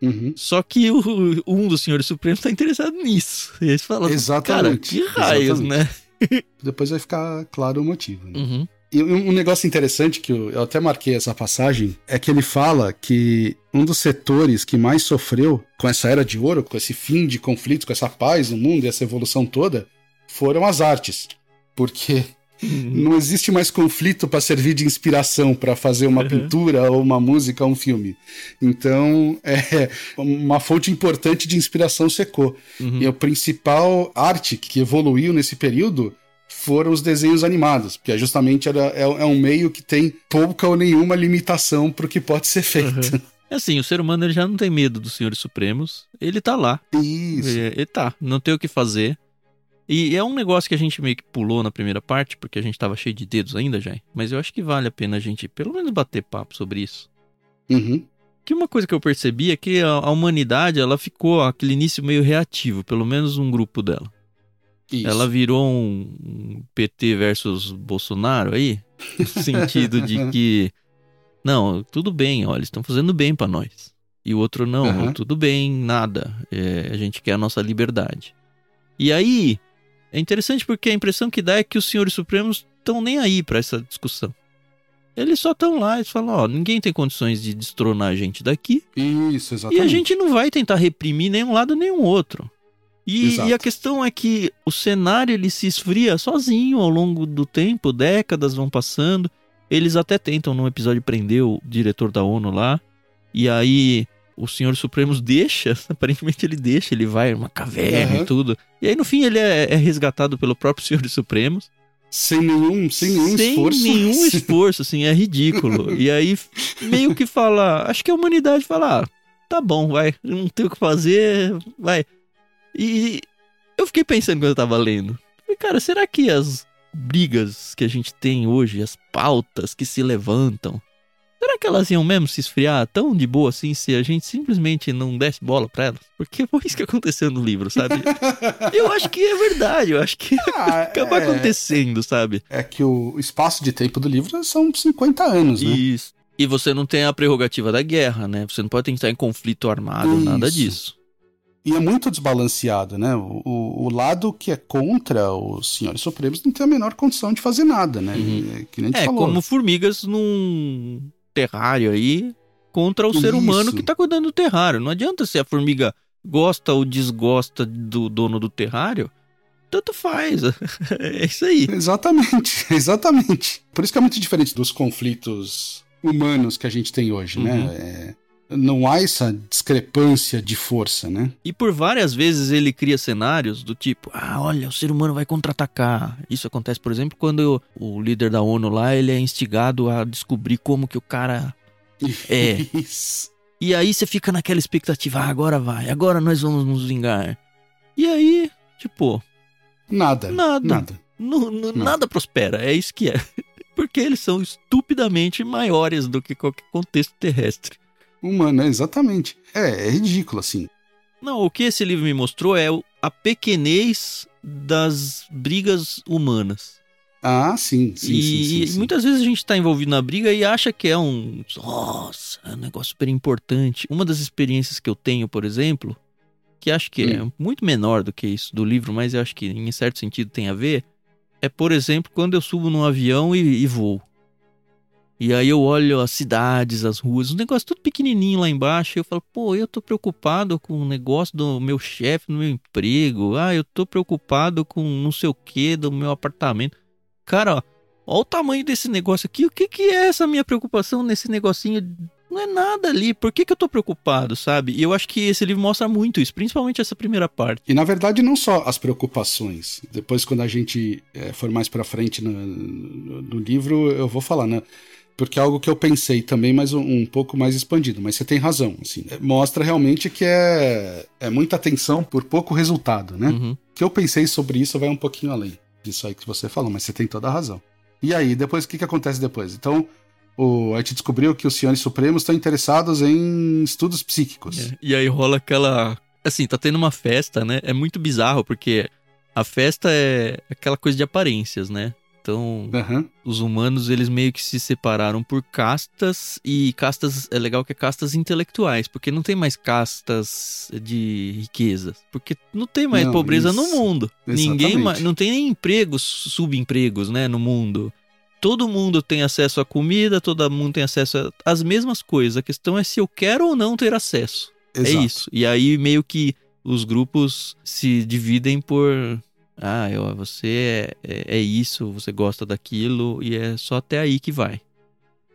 Uhum. Só que o, um dos senhores supremos está interessado nisso. E eles falam, Exatamente. cara, que raios, Exatamente. né? <laughs> Depois vai ficar claro o motivo. Né? Uhum. E um negócio interessante que eu, eu até marquei essa passagem é que ele fala que um dos setores que mais sofreu com essa era de ouro, com esse fim de conflitos, com essa paz no mundo e essa evolução toda, foram as artes. Porque não existe mais conflito para servir de inspiração para fazer uma uhum. pintura ou uma música ou um filme. Então, <laughs> é uma fonte importante de inspiração secou. Uhum. E a principal arte que evoluiu nesse período foram os desenhos animados, porque é justamente era, é, é um meio que tem pouca ou nenhuma limitação para o que pode ser feito. Uhum. <laughs> É assim, o ser humano ele já não tem medo dos senhores supremos, ele tá lá. Isso. Ele, ele tá, não tem o que fazer. E é um negócio que a gente meio que pulou na primeira parte, porque a gente tava cheio de dedos ainda, já. Mas eu acho que vale a pena a gente pelo menos bater papo sobre isso. Uhum. Que uma coisa que eu percebi é que a, humanidade, ela ficou aquele início meio reativo, pelo menos um grupo dela. Isso. Ela virou um, um PT versus Bolsonaro aí, no <laughs> sentido de que não, tudo bem, olha, eles estão fazendo bem para nós. E o outro não, uhum. tudo bem, nada. É, a gente quer a nossa liberdade. E aí, é interessante porque a impressão que dá é que os senhores supremos estão nem aí para essa discussão. Eles só estão lá e falam, ó, ninguém tem condições de destronar a gente daqui. Isso, exatamente. E a gente não vai tentar reprimir nenhum lado nem o outro. E, e, a questão é que o cenário ele se esfria sozinho ao longo do tempo, décadas vão passando. Eles até tentam num episódio prender o diretor da ONU lá. E aí o Senhor Supremos deixa, <laughs> aparentemente ele deixa, ele vai uma caverna uhum. e tudo. E aí no fim ele é, é resgatado pelo próprio Senhor Supremos. Sem nenhum, sem nenhum sem esforço. Sem nenhum <laughs> esforço, assim, é ridículo. e aí meio que fala, acho que a humanidade fala, ah, tá bom, vai, não tem o que fazer, vai. E eu fiquei pensando quando eu tava lendo. Falei, cara, será que as brigas que a gente tem hoje, as pautas que se levantam, Será que elas iam mesmo se esfriar tão de boa assim se a gente simplesmente não desse bola pra elas? Porque foi isso que aconteceu no livro, sabe? <laughs> eu acho que é verdade, eu acho que ah, <laughs> acaba é... acontecendo, sabe? É que o espaço de tempo do livro são 50 anos, né? Isso. E você não tem a prerrogativa da guerra, né? Você não pode estar em conflito armado, isso. nada disso. E é muito desbalanceado, né? O, o, o, lado que é contra os senhores supremos não tem a menor condição de fazer nada, né? Uhum. É, que nem é como formigas num terrário aí contra o Isso. ser humano que tá cuidando do terrário. Não adianta se a formiga gosta ou desgosta do dono do terrário. Tanto faz. <laughs> é isso aí. Exatamente, <laughs> exatamente. Por isso que é muito diferente dos conflitos humanos que a gente tem hoje, né? uhum. né? É, não há essa discrepância de força, né? E por várias vezes ele cria cenários do tipo, ah, olha, o ser humano vai contra-atacar. Isso acontece, por exemplo, quando o líder da ONU lá, ele é instigado a descobrir como que o cara é. <laughs> E aí você fica naquela expectativa, ah, agora vai, agora nós vamos nos vingar. E aí, tipo... Nada. Nada. Nada. nada. nada prospera, é isso que é. <laughs> Porque eles são estupidamente maiores do que qualquer contexto terrestre humana, exatamente. É, é ridículo, assim. Não, o que esse livro me mostrou é a pequenez das brigas humanas. Ah, sim, sim, e, sim, sim, sim. muitas vezes a gente está envolvido na briga e acha que é um. Nossa, é um negócio super importante. Uma das experiências que eu tenho, por exemplo, que acho que é hum. é muito menor do que isso do livro, mas eu acho que em certo sentido tem a ver, é, por exemplo, quando eu subo num avião e, e voo. E aí eu olho as cidades, as ruas, um negócio tudo pequenininho lá embaixo. E eu falo, pô, eu tô preocupado com o negócio do meu chefe no meu emprego. Ah, eu tô preocupado com não sei o que do meu apartamento. Cara, ó, ó o tamanho desse negócio aqui. O que que é essa minha preocupação nesse negocinho não é nada ali. Por que, que eu tô preocupado, sabe? E eu acho que esse livro mostra muito isso, principalmente essa primeira parte. E na verdade, não só as preocupações. Depois, quando a gente é, for mais pra frente no, no, no, livro, eu vou falar, né? Porque é algo que eu pensei também, mas um, um pouco mais expandido. Mas você tem razão, assim. Mostra realmente que é, é muita atenção por pouco resultado, né? Uhum. que eu pensei sobre isso vai um pouquinho além disso aí que você falou, mas você tem toda a razão. E aí, depois, o que, que acontece depois? Então, o, a gente descobriu que os senhores supremos estão interessados em estudos psíquicos. É, e aí rola aquela. Assim, tá tendo uma festa, né? É muito bizarro, porque a festa é aquela coisa de aparências, né? Então, uhum. os humanos, eles meio que se separaram por castas, e castas, é legal que é castas intelectuais, porque não tem mais castas de riquezas, porque não tem mais não, pobreza isso. no mundo. Exatamente. Ninguém, não tem nem empregos, subempregos, né, no mundo todo mundo tem acesso à comida, todo mundo tem acesso às mesmas coisas. A questão é se eu quero ou não ter acesso. É Exato. É isso. E aí meio que os grupos se dividem por ah, eu, você é, é, é, isso, você gosta daquilo e é só até aí que vai.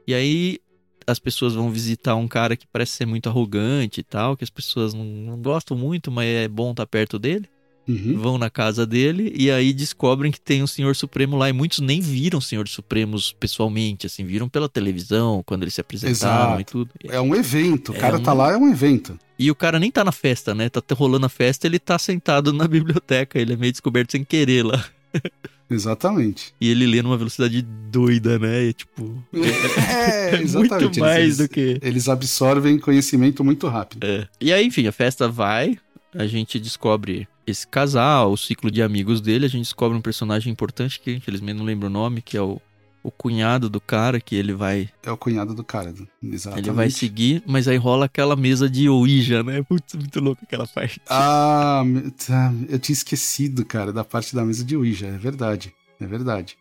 E aí as pessoas vão visitar um cara que parece ser muito arrogante e tal, que as pessoas não, não gostam muito, mas é bom estar perto dele. Uhum. Vão na casa dele e aí descobrem que tem um Senhor Supremo lá. E muitos nem viram Senhores Supremos pessoalmente, assim, viram pela televisão, quando eles se apresentaram Exato. e tudo. É um evento, o é cara um... tá lá, é um evento. E o cara nem tá na festa, né? Tá rolando a festa, ele tá sentado na <laughs> biblioteca, ele é meio descoberto sem querer lá. <laughs> Exatamente. E ele lê numa velocidade doida, né? E, tipo. É, é <laughs> exatamente. muito mais eles, do que. Eles absorvem conhecimento muito rápido. É. E aí, enfim, a festa vai, a gente descobre esse casal, o ciclo de amigos dele, a gente descobre um personagem importante que infelizmente não lembro o nome, que é o, o cunhado do cara, que ele vai. É o cunhado do cara, exatamente. Ele vai seguir, mas aí rola aquela mesa de Ouija, né? Putz, muito louco aquela parte. Ah, tá, eu tinha esquecido, cara, da parte da mesa de Ouija, é verdade, é verdade.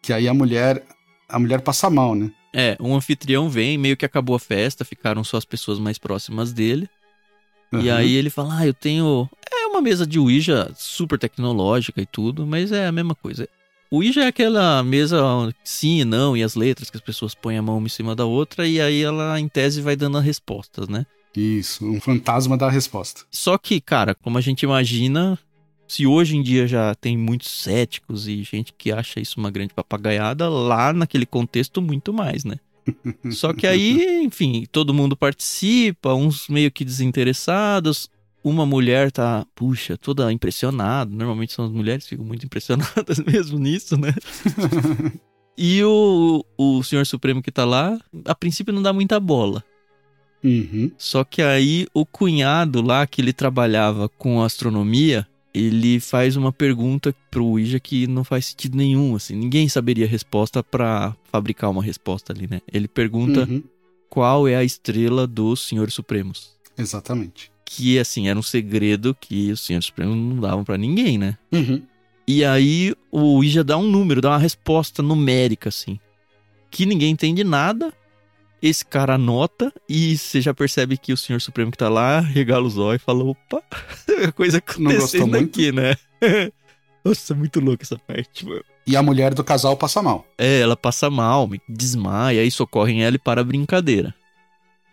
Que aí a mulher, a mulher passa mal, né? É, um anfitrião vem, meio que acabou a festa, ficaram só as pessoas mais próximas dele. Uhum. E aí ele fala: Ah, eu tenho. Uma mesa de Ouija super tecnológica e tudo, mas é a mesma coisa. O Ouija é aquela mesa sim e não, e as letras que as pessoas põem a mão uma em cima da outra, e aí ela, em tese, vai dando as respostas, né? Isso, um fantasma dá a resposta. Só que, cara, como a gente imagina, se hoje em dia já tem muitos céticos e gente que acha isso uma grande papagaiada, lá naquele contexto muito mais, né? <laughs> Só que aí, enfim, todo mundo participa, uns meio que desinteressados. Uma mulher tá, puxa, toda impressionada. Normalmente são as mulheres que ficam muito impressionadas <laughs> mesmo nisso, né? <laughs> e o, o Senhor Supremo que tá lá, a princípio não dá muita bola. Uhum. Só que aí o cunhado lá, que ele trabalhava com astronomia, ele faz uma pergunta pro Ouija que não faz sentido nenhum, assim. Ninguém saberia a resposta para fabricar uma resposta ali, né? Ele pergunta uhum. qual é a estrela dos Senhores Supremos. Exatamente. Que, assim, era um segredo que os Senhores Supremos não davam para ninguém, né? Uhum. E aí o Ouija dá um número, dá uma resposta numérica, assim. Que ninguém entende nada esse cara anota e você já percebe que o Senhor Supremo que tá lá regala os olhos e fala: opa, <laughs> coisa acontecendo aqui, né? <laughs> Nossa, muito louco essa parte, mano. E a mulher do casal passa mal. É, ela passa mal, desmaia, aí socorrem ela e para a brincadeira.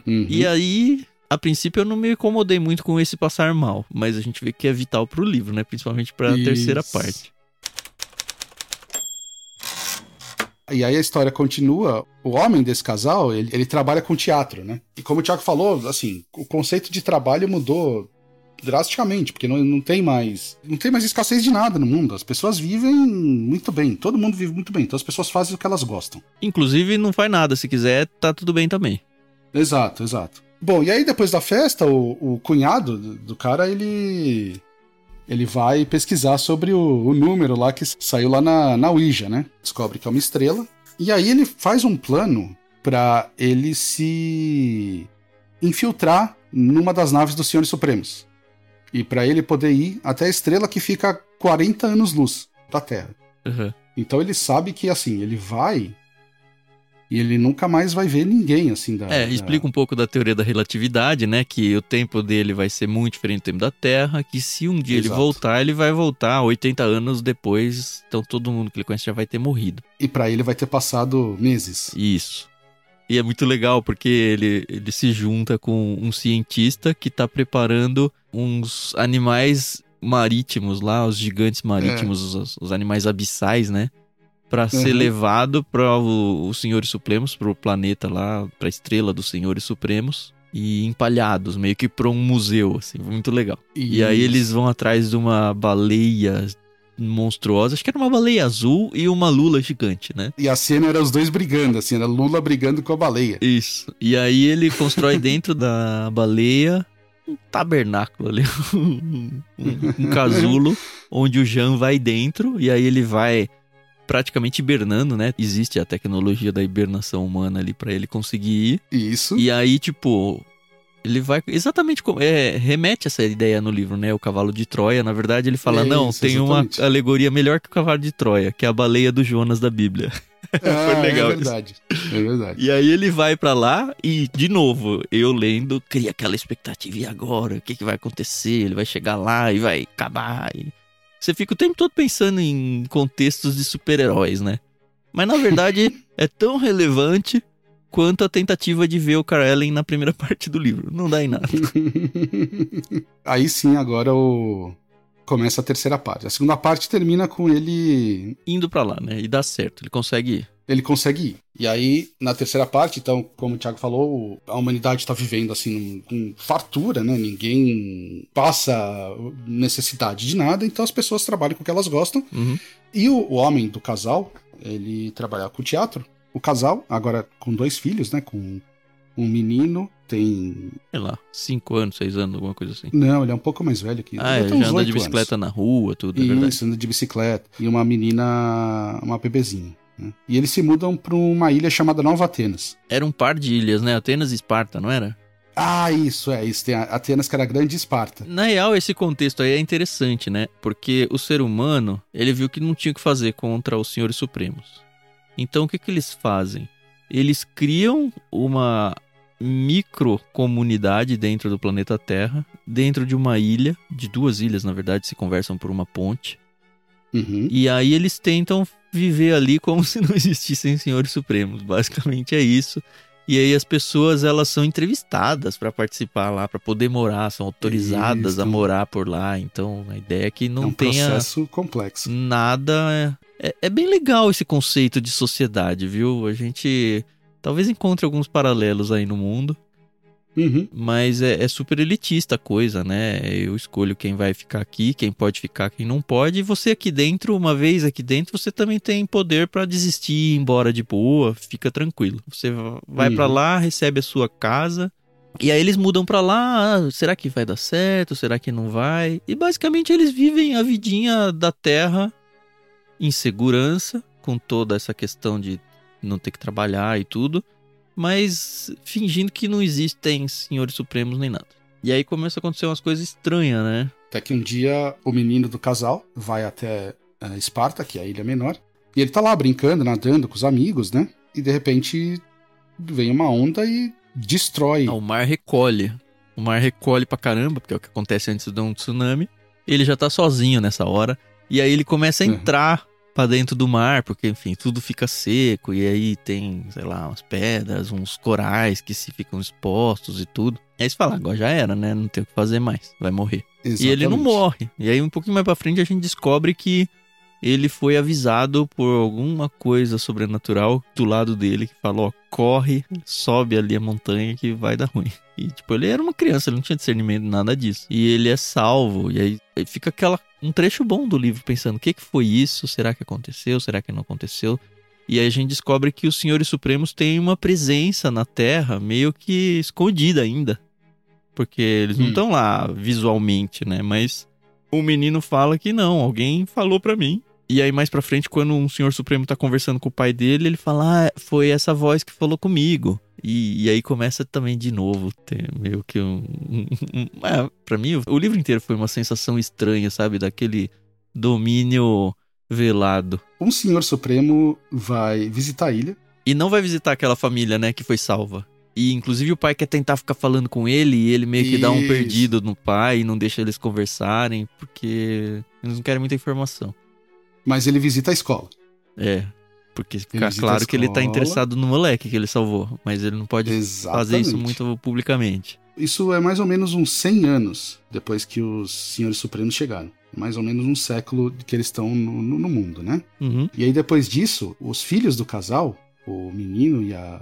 Uhum. E aí, a princípio eu não me incomodei muito com esse passar mal, mas a gente vê que é vital pro livro, né? Principalmente pra Isso. terceira parte. E aí a história continua. O homem desse casal, ele, ele trabalha com teatro, né? E como o Tiago falou, assim, o conceito de trabalho mudou drasticamente, porque não, não tem mais não tem mais escassez de nada no mundo. As pessoas vivem muito bem, todo mundo vive muito bem, então as pessoas fazem o que elas gostam. Inclusive não faz nada, se quiser, tá tudo bem também. Exato, exato. Bom, e aí depois da festa, o, o cunhado do cara, ele ele vai pesquisar sobre o, o, número lá que saiu lá na, na Ouija, né? Descobre que é uma estrela. E aí ele faz um plano para ele se infiltrar numa das naves dos Senhores Supremos. E para ele poder ir até a estrela que fica a 40 anos-luz da Terra. Uhum. Então ele sabe que, assim, ele vai E ele nunca mais vai ver ninguém, assim, da... É, explica um pouco da teoria da relatividade, né? Que o tempo dele vai ser muito diferente do tempo da Terra, que se um dia Exato. ele voltar, ele vai voltar 80 anos depois, então todo mundo que ele conhece já vai ter morrido. E para ele vai ter passado meses. Isso. E é muito legal porque ele, ele se junta com um cientista que tá preparando uns animais marítimos lá, os gigantes marítimos, é. os, os animais abissais, né? Para uhum. ser levado para os Senhores Supremos, para o planeta lá, para a estrela dos Senhores Supremos e empalhados, meio que para um museu, assim, muito legal. Isso. E aí eles vão atrás de uma baleia monstruosa, acho que era uma baleia azul e uma lula gigante, né? E a cena era os dois brigando, assim, era Lula brigando com a baleia. Isso. E aí ele constrói dentro da baleia um tabernáculo ali, <laughs> um, um, um casulo, onde o Jean vai dentro e aí ele vai praticamente hibernando, né? Existe a tecnologia da hibernação humana ali para ele conseguir ir. Isso. E aí, tipo, ele vai exatamente como é, remete essa ideia no livro, né? O cavalo de Troia, na verdade, ele fala: é "Não, isso, tem exatamente. uma alegoria melhor que o cavalo de Troia, que é a baleia do Jonas da Bíblia". <laughs> Ah, Foi legal. É verdade. Isso. É verdade. E aí ele vai para lá e de novo, eu lendo, cria aquela expectativa e agora, o que que vai acontecer? Ele vai chegar lá e vai acabar e você fica o tempo todo pensando em contextos de super-heróis, né? Mas na verdade <laughs> é tão relevante quanto a tentativa de ver o Karelen na primeira <laughs> parte do livro. Não dá em nada. <laughs> Aí sim, agora o começa a terceira parte. A segunda parte termina com ele indo para lá, né? E dá certo, ele consegue ir ele consegue ir. E aí, na terceira parte, então, como o Thiago falou, a humanidade está vivendo assim com fartura, né? Ninguém passa necessidade de nada, então as pessoas trabalham com o que elas gostam. Uhum. E o, o, homem do casal, ele trabalha com teatro. O casal, agora com dois filhos, né? Com um menino, tem. Sei lá, cinco anos, seis anos, alguma coisa assim. Não, ele é um pouco mais velho que Ah, ele já anda de bicicleta anos. na rua, tudo, é Isso, anda de bicicleta. E uma menina, uma bebezinha. Né? E eles se mudam para uma ilha chamada Nova Atenas. Era um par de ilhas, né? Atenas e Esparta, não era? Ah, isso, é. Isso tem Atenas que era grande Esparta. Na real, esse contexto aí é interessante, né? Porque o ser humano, ele viu que não tinha o que fazer contra os senhores supremos. Então, o que, que eles fazem? Eles criam uma microcomunidade dentro do planeta Terra, dentro de uma ilha, de duas ilhas, na verdade, se conversam por uma ponte. Uhum. E aí eles tentam viver ali como se não existissem senhores supremos. Basicamente é isso. E aí as pessoas elas são entrevistadas para participar lá, para poder morar, são autorizadas isso. a morar por lá. Então a ideia é que não é um tenha processo complexo. Nada. É, é, é bem legal esse conceito de sociedade, viu? A gente talvez encontre alguns paralelos aí no mundo. Uhum. Mas é, é, super elitista a coisa, né? Eu escolho quem vai ficar aqui, quem pode ficar, quem não pode. E você aqui dentro, uma vez aqui dentro, você também tem poder para desistir, ir embora de boa, fica tranquilo. Você vai uhum. para lá, recebe a sua casa. E aí eles mudam para lá, ah, será que vai dar certo? Será que não vai? E basicamente eles vivem a vidinha da Terra em segurança, com toda essa questão de não ter que trabalhar e tudo mas fingindo que não existem senhores supremos nem nada. E aí começa a acontecer umas coisas estranhas, né? Até que um dia o menino do casal vai até uh, Esparta, que é a ilha menor, e ele tá lá brincando, nadando com os amigos, né? E de repente vem uma onda e destrói. Ah, o mar recolhe. O mar recolhe pra caramba, porque é o que acontece antes de um tsunami. Ele já tá sozinho nessa hora. E aí ele começa a uhum. Para dentro do mar, porque enfim, tudo fica seco e aí tem, sei lá, umas pedras, uns corais que se ficam expostos e tudo. Aí você fala, agora já era, né? Não tem o que fazer mais, vai morrer. Exatamente. E ele não morre. E aí um pouquinho mais para frente a gente descobre que ele foi avisado por alguma coisa sobrenatural do lado dele que falou: ó, corre, sobe ali a montanha que vai dar ruim. E, tipo, ele era uma criança, ele não tinha discernimento nada disso. E ele é salvo. E aí, aí fica aquela um trecho bom do livro pensando: o que, que foi isso? Será que aconteceu? Será que não aconteceu? E aí a gente descobre que os senhores supremos têm uma presença na Terra meio que escondida ainda. Porque eles hum. não estão lá visualmente, né? Mas o menino fala que não, alguém falou para mim e aí, mais pra frente, quando um senhor supremo tá conversando com o pai dele, ele fala: Ah, foi essa voz que falou comigo. E, e aí começa também de novo, ter meio que um. um, um é, pra mim, o livro inteiro foi uma sensação estranha, sabe? Daquele domínio velado. Um senhor supremo vai visitar a ilha E não vai visitar aquela família, né, que foi salva. E inclusive o pai quer tentar ficar falando com ele e ele meio que Isso. dá um perdido no pai e não deixa eles conversarem, porque eles não querem muita informação. Mas ele visita a escola. É. Porque fica claro que ele tá interessado no moleque que ele salvou, mas ele não pode Exatamente. fazer isso muito publicamente. Isso é mais ou menos uns 100 anos depois que os senhores supremos chegaram. Mais ou menos um século que eles estão no, no, no mundo, né? Uhum. E aí depois disso, os filhos do casal, o menino e a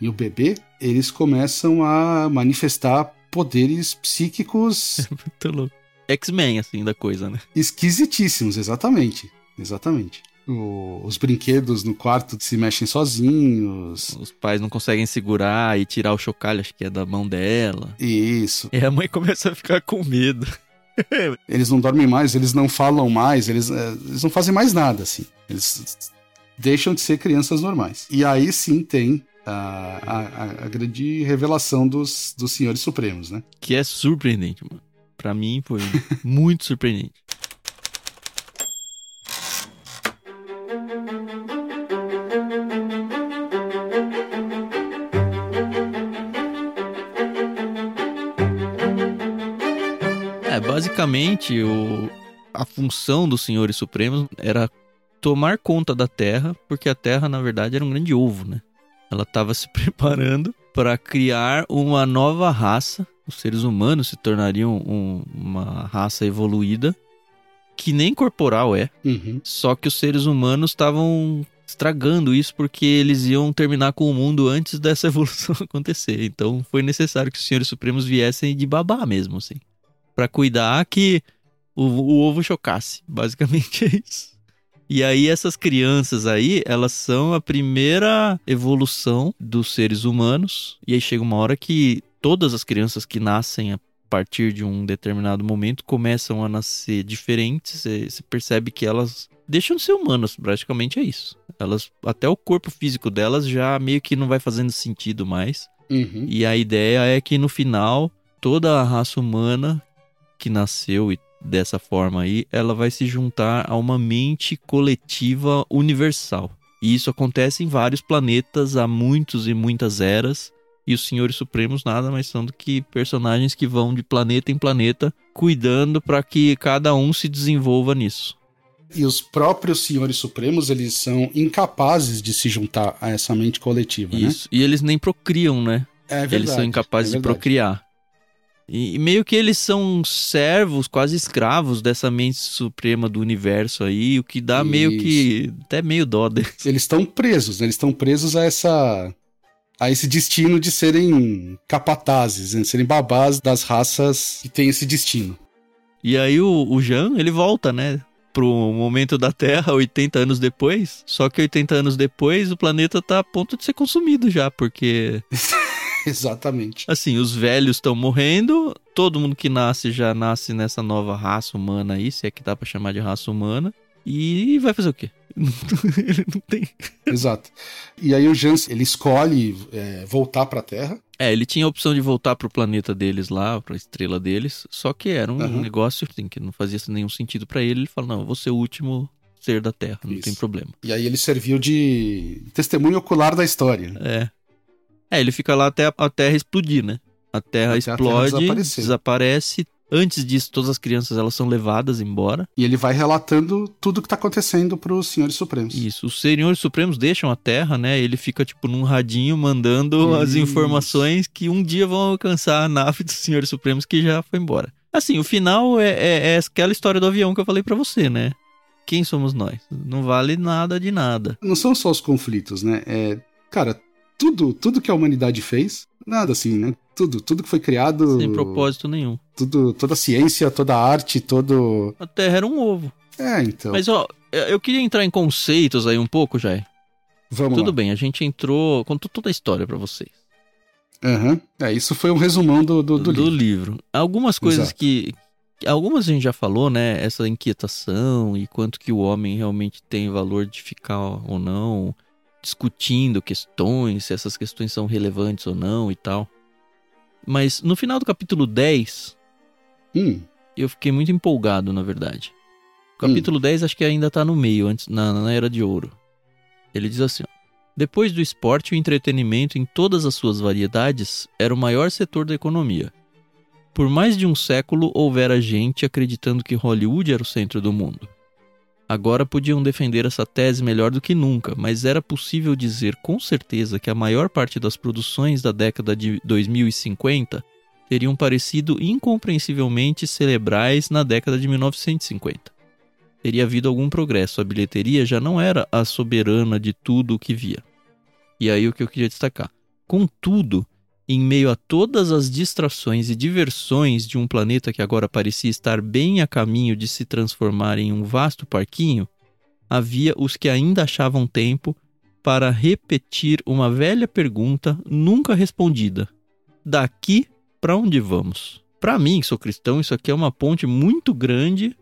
e o bebê, eles começam a manifestar poderes psíquicos. <laughs> Muito louco. X-Men, assim, da coisa, né? Esquisitíssimos, exatamente. Exatamente. O, os brinquedos no quarto se mexem sozinhos. Os pais não conseguem segurar e tirar o chocalho, acho que é da mão dela. Isso. E a mãe começa a ficar com medo. <laughs> eles não dormem mais, eles não falam mais, eles, é, eles não fazem mais nada, assim. Eles deixam de ser crianças normais. E aí sim tem a, a, a, grande revelação dos, dos senhores supremos, né? Que é surpreendente, mano. Pra mim foi <laughs> muito surpreendente. É, basicamente, o, a função dos senhores supremos era tomar conta da Terra, porque a Terra, na verdade, era um grande ovo, né? Ela estava <laughs> se preparando para criar uma nova raça. Os seres humanos se tornariam um, uma raça evoluída que nem corporal é. Uhum. Só que os seres humanos estavam estragando isso porque eles iam terminar com o mundo antes dessa <laughs> evolução acontecer. Então foi necessário que os senhores supremos viessem de babá mesmo, assim, para cuidar que o, o ovo chocasse. Basicamente <laughs> é isso. E aí essas crianças aí, elas são a primeira evolução dos seres humanos. E aí chega uma hora que todas as crianças que nascem a partir de um determinado momento começam a nascer diferentes. Você percebe que elas deixam de ser humanas, praticamente é isso. Elas, até o corpo físico delas já meio que não vai fazendo sentido mais. Uhum. E a ideia é que no final toda a raça humana que nasceu e dessa forma aí, ela vai se juntar a uma mente coletiva universal. E isso acontece em vários planetas há muitos e muitas eras. E os Senhores Supremos nada mais são do que personagens que vão de planeta em planeta, cuidando para que cada um se desenvolva nisso. E os próprios Senhores Supremos, eles são incapazes de se juntar a essa mente coletiva, né? Isso. né? E eles nem procriam, né? É verdade, eles são incapazes é de procriar. E meio que eles são servos, quase escravos dessa mente suprema do universo aí, o que dá Isso. meio que até meio dó deles. Eles estão presos, né? eles estão presos a essa a esse destino de serem capatazes, né? de serem babás das raças que têm esse destino. E aí o, o Jean, ele volta, né? Pro momento da Terra, 80 anos depois. Só que 80 anos depois, o planeta tá a ponto de ser consumido já, porque <laughs> <laughs> Exatamente. Assim, os velhos estão morrendo, todo mundo que nasce já nasce nessa nova raça humana aí, se é que dá pra chamar de raça humana. E vai fazer o quê? <laughs> ele não tem. Exato. E aí o Jans, ele escolhe é, voltar pra Terra. É, ele tinha a opção de voltar pro planeta deles lá, pra estrela deles, só que era um uhum. negócio assim, que não fazia nenhum sentido para ele. Ele falou: não, eu vou ser o último ser da Terra, não Isso. tem problema. E aí ele serviu de testemunho ocular da história. É. É, ele fica lá até a Terra explodir, né? A Terra até explode, a terra desaparece. Antes disso, todas as crianças elas são levadas embora. E ele vai relatando tudo o que está acontecendo para os senhores supremos. Isso, os senhores supremos deixam a Terra, né? Ele fica tipo num radinho mandando Isso. as informações que um dia vão alcançar a nave dos senhores supremos que já foi embora. Assim, o final é, é, é aquela história do avião que eu falei para você, né? Quem somos nós? Não vale nada de nada. Não são só os conflitos, né? É, cara, tudo, tudo que a humanidade fez, nada assim, né? Tudo, tudo que foi criado. Sem propósito nenhum. Tudo, toda a ciência, toda a arte, todo. A Terra era um ovo. É, então. Mas, ó, eu queria entrar em conceitos aí um pouco, Jair. Vamos Tudo lá. bem, a gente entrou. Contou toda a história para vocês. Aham. Uhum. É, isso foi um resumão do, do, do, do livro. livro. Algumas coisas Exato. que. Algumas a gente já falou, né? Essa inquietação e quanto que o homem realmente tem valor de ficar ou não discutindo questões, se essas questões são relevantes ou não e tal. Mas no final do capítulo 10, hum. eu fiquei muito empolgado, na verdade. O capítulo hum. 10 acho que ainda tá no meio, antes na, na Era de Ouro. Ele diz assim: ó, Depois do esporte, o entretenimento em todas as suas variedades era o maior setor da economia. Por mais de um século houvera gente acreditando que Hollywood era o centro do mundo. Agora podiam defender essa tese melhor do que nunca, mas era possível dizer com certeza que a maior parte das produções da década de 2050 teriam parecido incompreensivelmente cerebrais na década de 1950 teria havido algum progresso. A bilheteria já não era a soberana de tudo o que via. E aí o que eu queria destacar. Contudo, em meio a todas as distrações e diversões de um planeta que agora parecia estar bem a caminho de se transformar em um vasto parquinho, havia os que ainda achavam tempo para repetir uma velha pergunta nunca respondida: daqui para onde vamos? Para mim, que sou cristão, isso aqui é uma ponte muito grande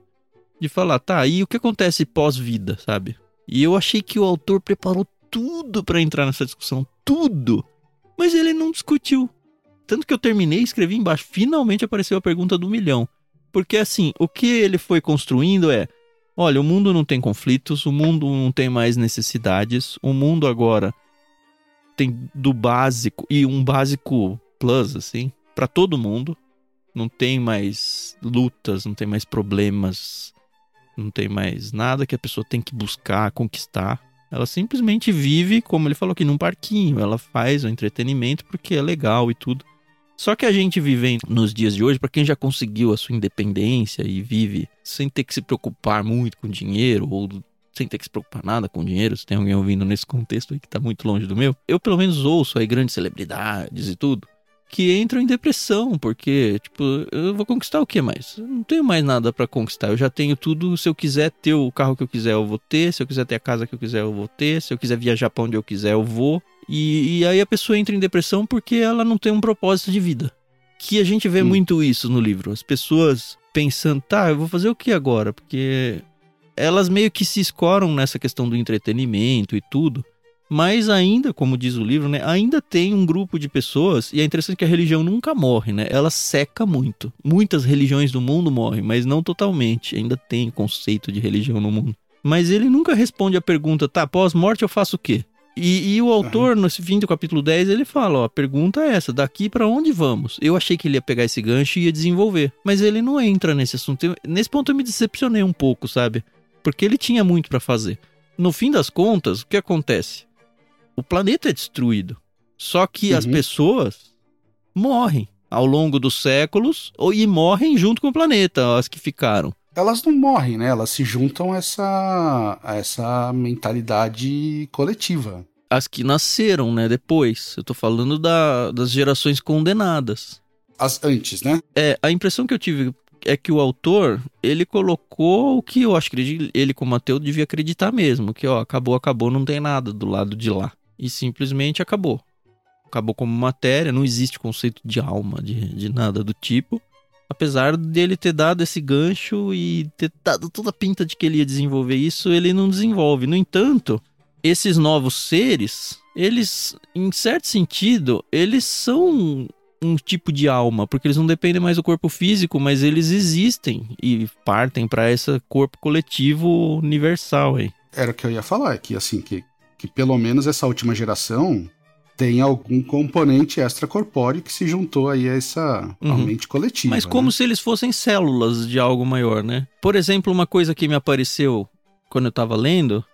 de falar, tá, e o que acontece pós-vida, sabe? E eu achei que o autor preparou tudo para entrar nessa discussão, tudo. Mas ele não discutiu. Tanto que eu terminei, escrevi embaixo, finalmente apareceu a pergunta do milhão. Porque assim, o que ele foi construindo é: olha, o mundo não tem conflitos, o mundo não tem mais necessidades, o mundo agora tem do básico e um básico plus, assim, para todo mundo. Não tem mais lutas, não tem mais problemas não tem mais nada que a pessoa tem que buscar, conquistar. Ela simplesmente vive, como ele falou aqui, num parquinho. Ela faz o entretenimento porque é legal e tudo. Só que a gente vive nos dias de hoje, para quem já conseguiu a sua independência e vive sem ter que se preocupar muito com dinheiro ou sem ter que se preocupar nada com dinheiro, se tem alguém ouvindo nesse contexto aí que tá muito longe do meu, eu pelo menos ouço aí grandes celebridades e tudo que entram em depressão, porque, tipo, eu vou conquistar o que mais? Eu não tenho mais nada para conquistar. Eu já tenho tudo. Se eu quiser ter o carro que eu quiser, eu vou ter. Se eu quiser ter a casa que eu quiser, eu vou ter. Se eu quiser viajar pra onde eu quiser, eu vou. E, e aí a pessoa entra em depressão porque ela não tem um propósito de vida. Que a gente vê hum. muito isso no livro. As pessoas pensando, tá, eu vou fazer o que agora? Porque elas meio que se escoram nessa questão do entretenimento e tudo. Mas ainda, como diz o livro, né, ainda tem um grupo de pessoas, e é interessante que a religião nunca morre, né? Ela seca muito. Muitas religiões do mundo morrem, mas não totalmente. Ainda tem conceito de religião no mundo. Mas ele nunca responde a pergunta, tá, pós-morte eu faço o quê? E, e o autor, uhum. no fim do capítulo 10, ele fala, ó, a pergunta é essa, daqui para onde vamos? Eu achei que ele ia pegar esse gancho e ia desenvolver, mas ele não entra nesse assunto. Nesse ponto eu me decepcionei um pouco, sabe? Porque ele tinha muito para fazer. No fim das contas, o que acontece? O planeta é destruído. Só que uhum. as pessoas morrem ao longo dos séculos e morrem junto com o planeta, as que ficaram. Elas não morrem, né? Elas se juntam a essa, a essa mentalidade coletiva. As que nasceram, né? Depois. Eu tô falando da, das gerações condenadas. As antes, né? É, a impressão que eu tive é que o autor, ele colocou o que eu acho que ele, ele como ateu, devia acreditar mesmo. Que, ó, acabou, acabou, não tem nada do lado de lá e simplesmente acabou. Acabou como matéria, não existe conceito de alma, de, de nada do tipo. Apesar dele ter dado esse gancho e ter dado toda a pinta de que ele ia desenvolver isso, ele não desenvolve. No entanto, esses novos seres, eles, em certo sentido, eles são um tipo de alma, porque eles não dependem mais do corpo físico, mas eles existem e partem para esse corpo coletivo universal aí. Era o que eu ia falar, que assim, que que pelo menos essa última geração tem algum componente extracorpóreo que se juntou aí a essa uhum. mente coletiva. Mas como né? se eles fossem células de algo maior, né? Por exemplo, uma coisa que me apareceu quando eu tava lendo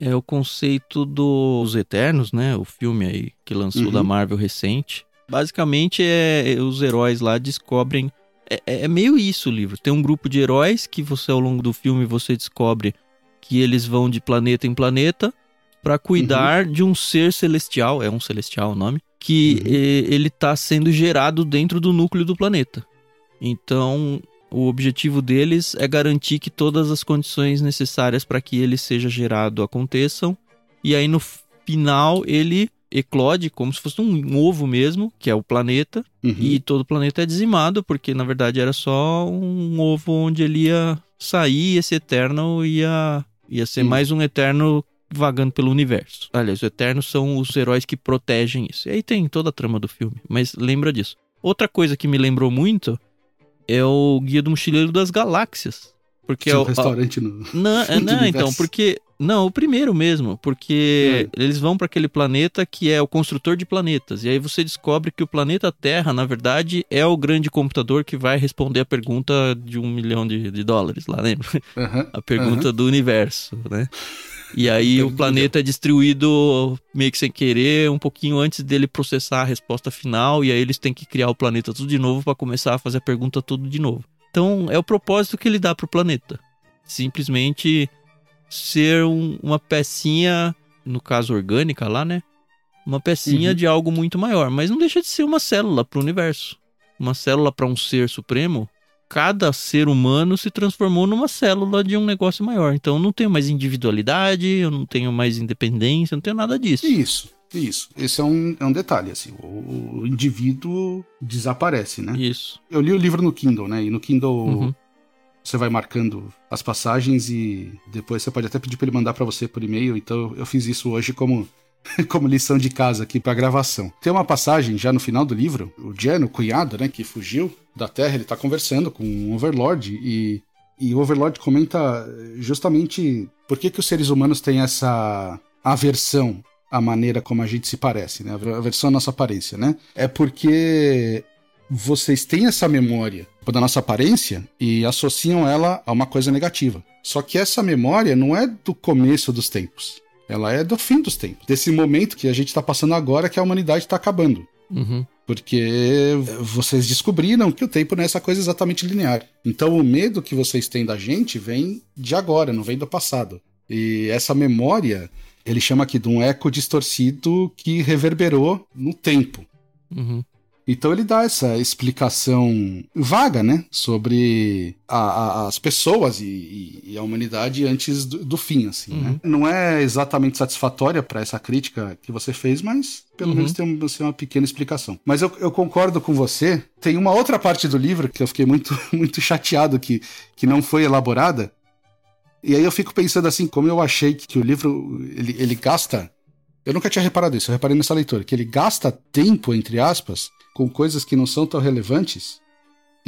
é o conceito dos Eternos, né? O filme aí que lançou uhum. da Marvel recente. Basicamente, é, os heróis lá descobrem. É, é meio isso o livro. Tem um grupo de heróis que você, ao longo do filme, você descobre que eles vão de planeta em planeta para cuidar uhum. de um ser celestial, é um celestial o nome, que uhum. ele está sendo gerado dentro do núcleo do planeta. Então, o objetivo deles é garantir que todas as condições necessárias para que ele seja gerado aconteçam. E aí no final ele eclode como se fosse um ovo mesmo, que é o planeta, uhum. e todo o planeta é dizimado, porque na verdade era só um ovo onde ele ia sair, esse eterno ia, ia ser mais um eterno vagando pelo universo. Aliás, os Eternos são os heróis que protegem isso. E aí tem toda a trama do filme, mas lembra disso. Outra coisa que me lembrou muito é o Guia do Mochileiro das Galáxias. Porque é o restaurante <laughs> <laughs> no. Não, é, não então, porque Não, o primeiro mesmo, porque é. eles vão para aquele planeta que é o construtor de planetas. E aí você descobre que o planeta Terra, na verdade, é o grande computador que vai responder a pergunta de um milhão de, de dólares lá, lembra? Uhum. <laughs> A pergunta uhum. do universo, né? E aí o planeta é distribuído meio que sem querer, um pouquinho antes dele processar a resposta final, e aí eles têm que criar o planeta tudo de novo para começar a fazer a pergunta tudo de novo. Então é o propósito que ele dá pro planeta. Simplesmente ser um, uma pecinha, no caso orgânica lá, né? Uma pecinha uhum. de algo muito maior, mas não deixa de ser uma célula para o universo. Uma célula para um ser supremo. Cada ser humano se transformou numa célula de um negócio maior. Então eu não tenho mais individualidade, eu não tenho mais independência, eu não tenho nada disso. Isso. Isso. Esse é um, é um detalhe, assim. O, o, indivíduo desaparece, né? Isso. Eu li o livro no Kindle, né? E no Kindle uhum você vai marcando as passagens e depois você pode até pedir para ele mandar para você por e-mail. Então eu fiz isso hoje como <laughs> como lição de casa aqui para gravação. Tem uma passagem já no final do livro, o Jen, o cunhado, né, que fugiu da Terra, ele tá conversando com o Overlord e e o Overlord comenta justamente por que que os seres humanos têm essa aversão à maneira como a gente se parece, né? Aversão à nossa aparência, né? É porque vocês têm essa memória da nossa aparência e associam ela a uma coisa negativa. Só que essa memória não é do começo dos tempos. Ela é do fim dos tempos. Desse momento que a gente está passando agora que a humanidade está acabando. Uhum. Porque vocês descobriram que o tempo não é essa coisa exatamente linear. Então o medo que vocês têm da gente vem de agora, não vem do passado. E essa memória, ele chama aqui de um eco distorcido que reverberou no tempo. Uhum. Então ele dá essa explicação vaga, né, sobre a, a, as pessoas e, e, a humanidade antes do, do fim, assim, né? uhum. né? Não é exatamente satisfatória para essa crítica que você fez, mas pelo uhum. menos tem assim, uma pequena explicação. Mas eu, eu, concordo com você. Tem uma outra parte do livro que eu fiquei muito, <laughs> muito chateado que, que não foi elaborada. E aí eu fico pensando assim, como eu achei que, que o livro ele, ele gasta eu nunca tinha reparado isso, eu reparei nessa leitura, que ele gasta tempo, entre aspas, com coisas que não são tão relevantes,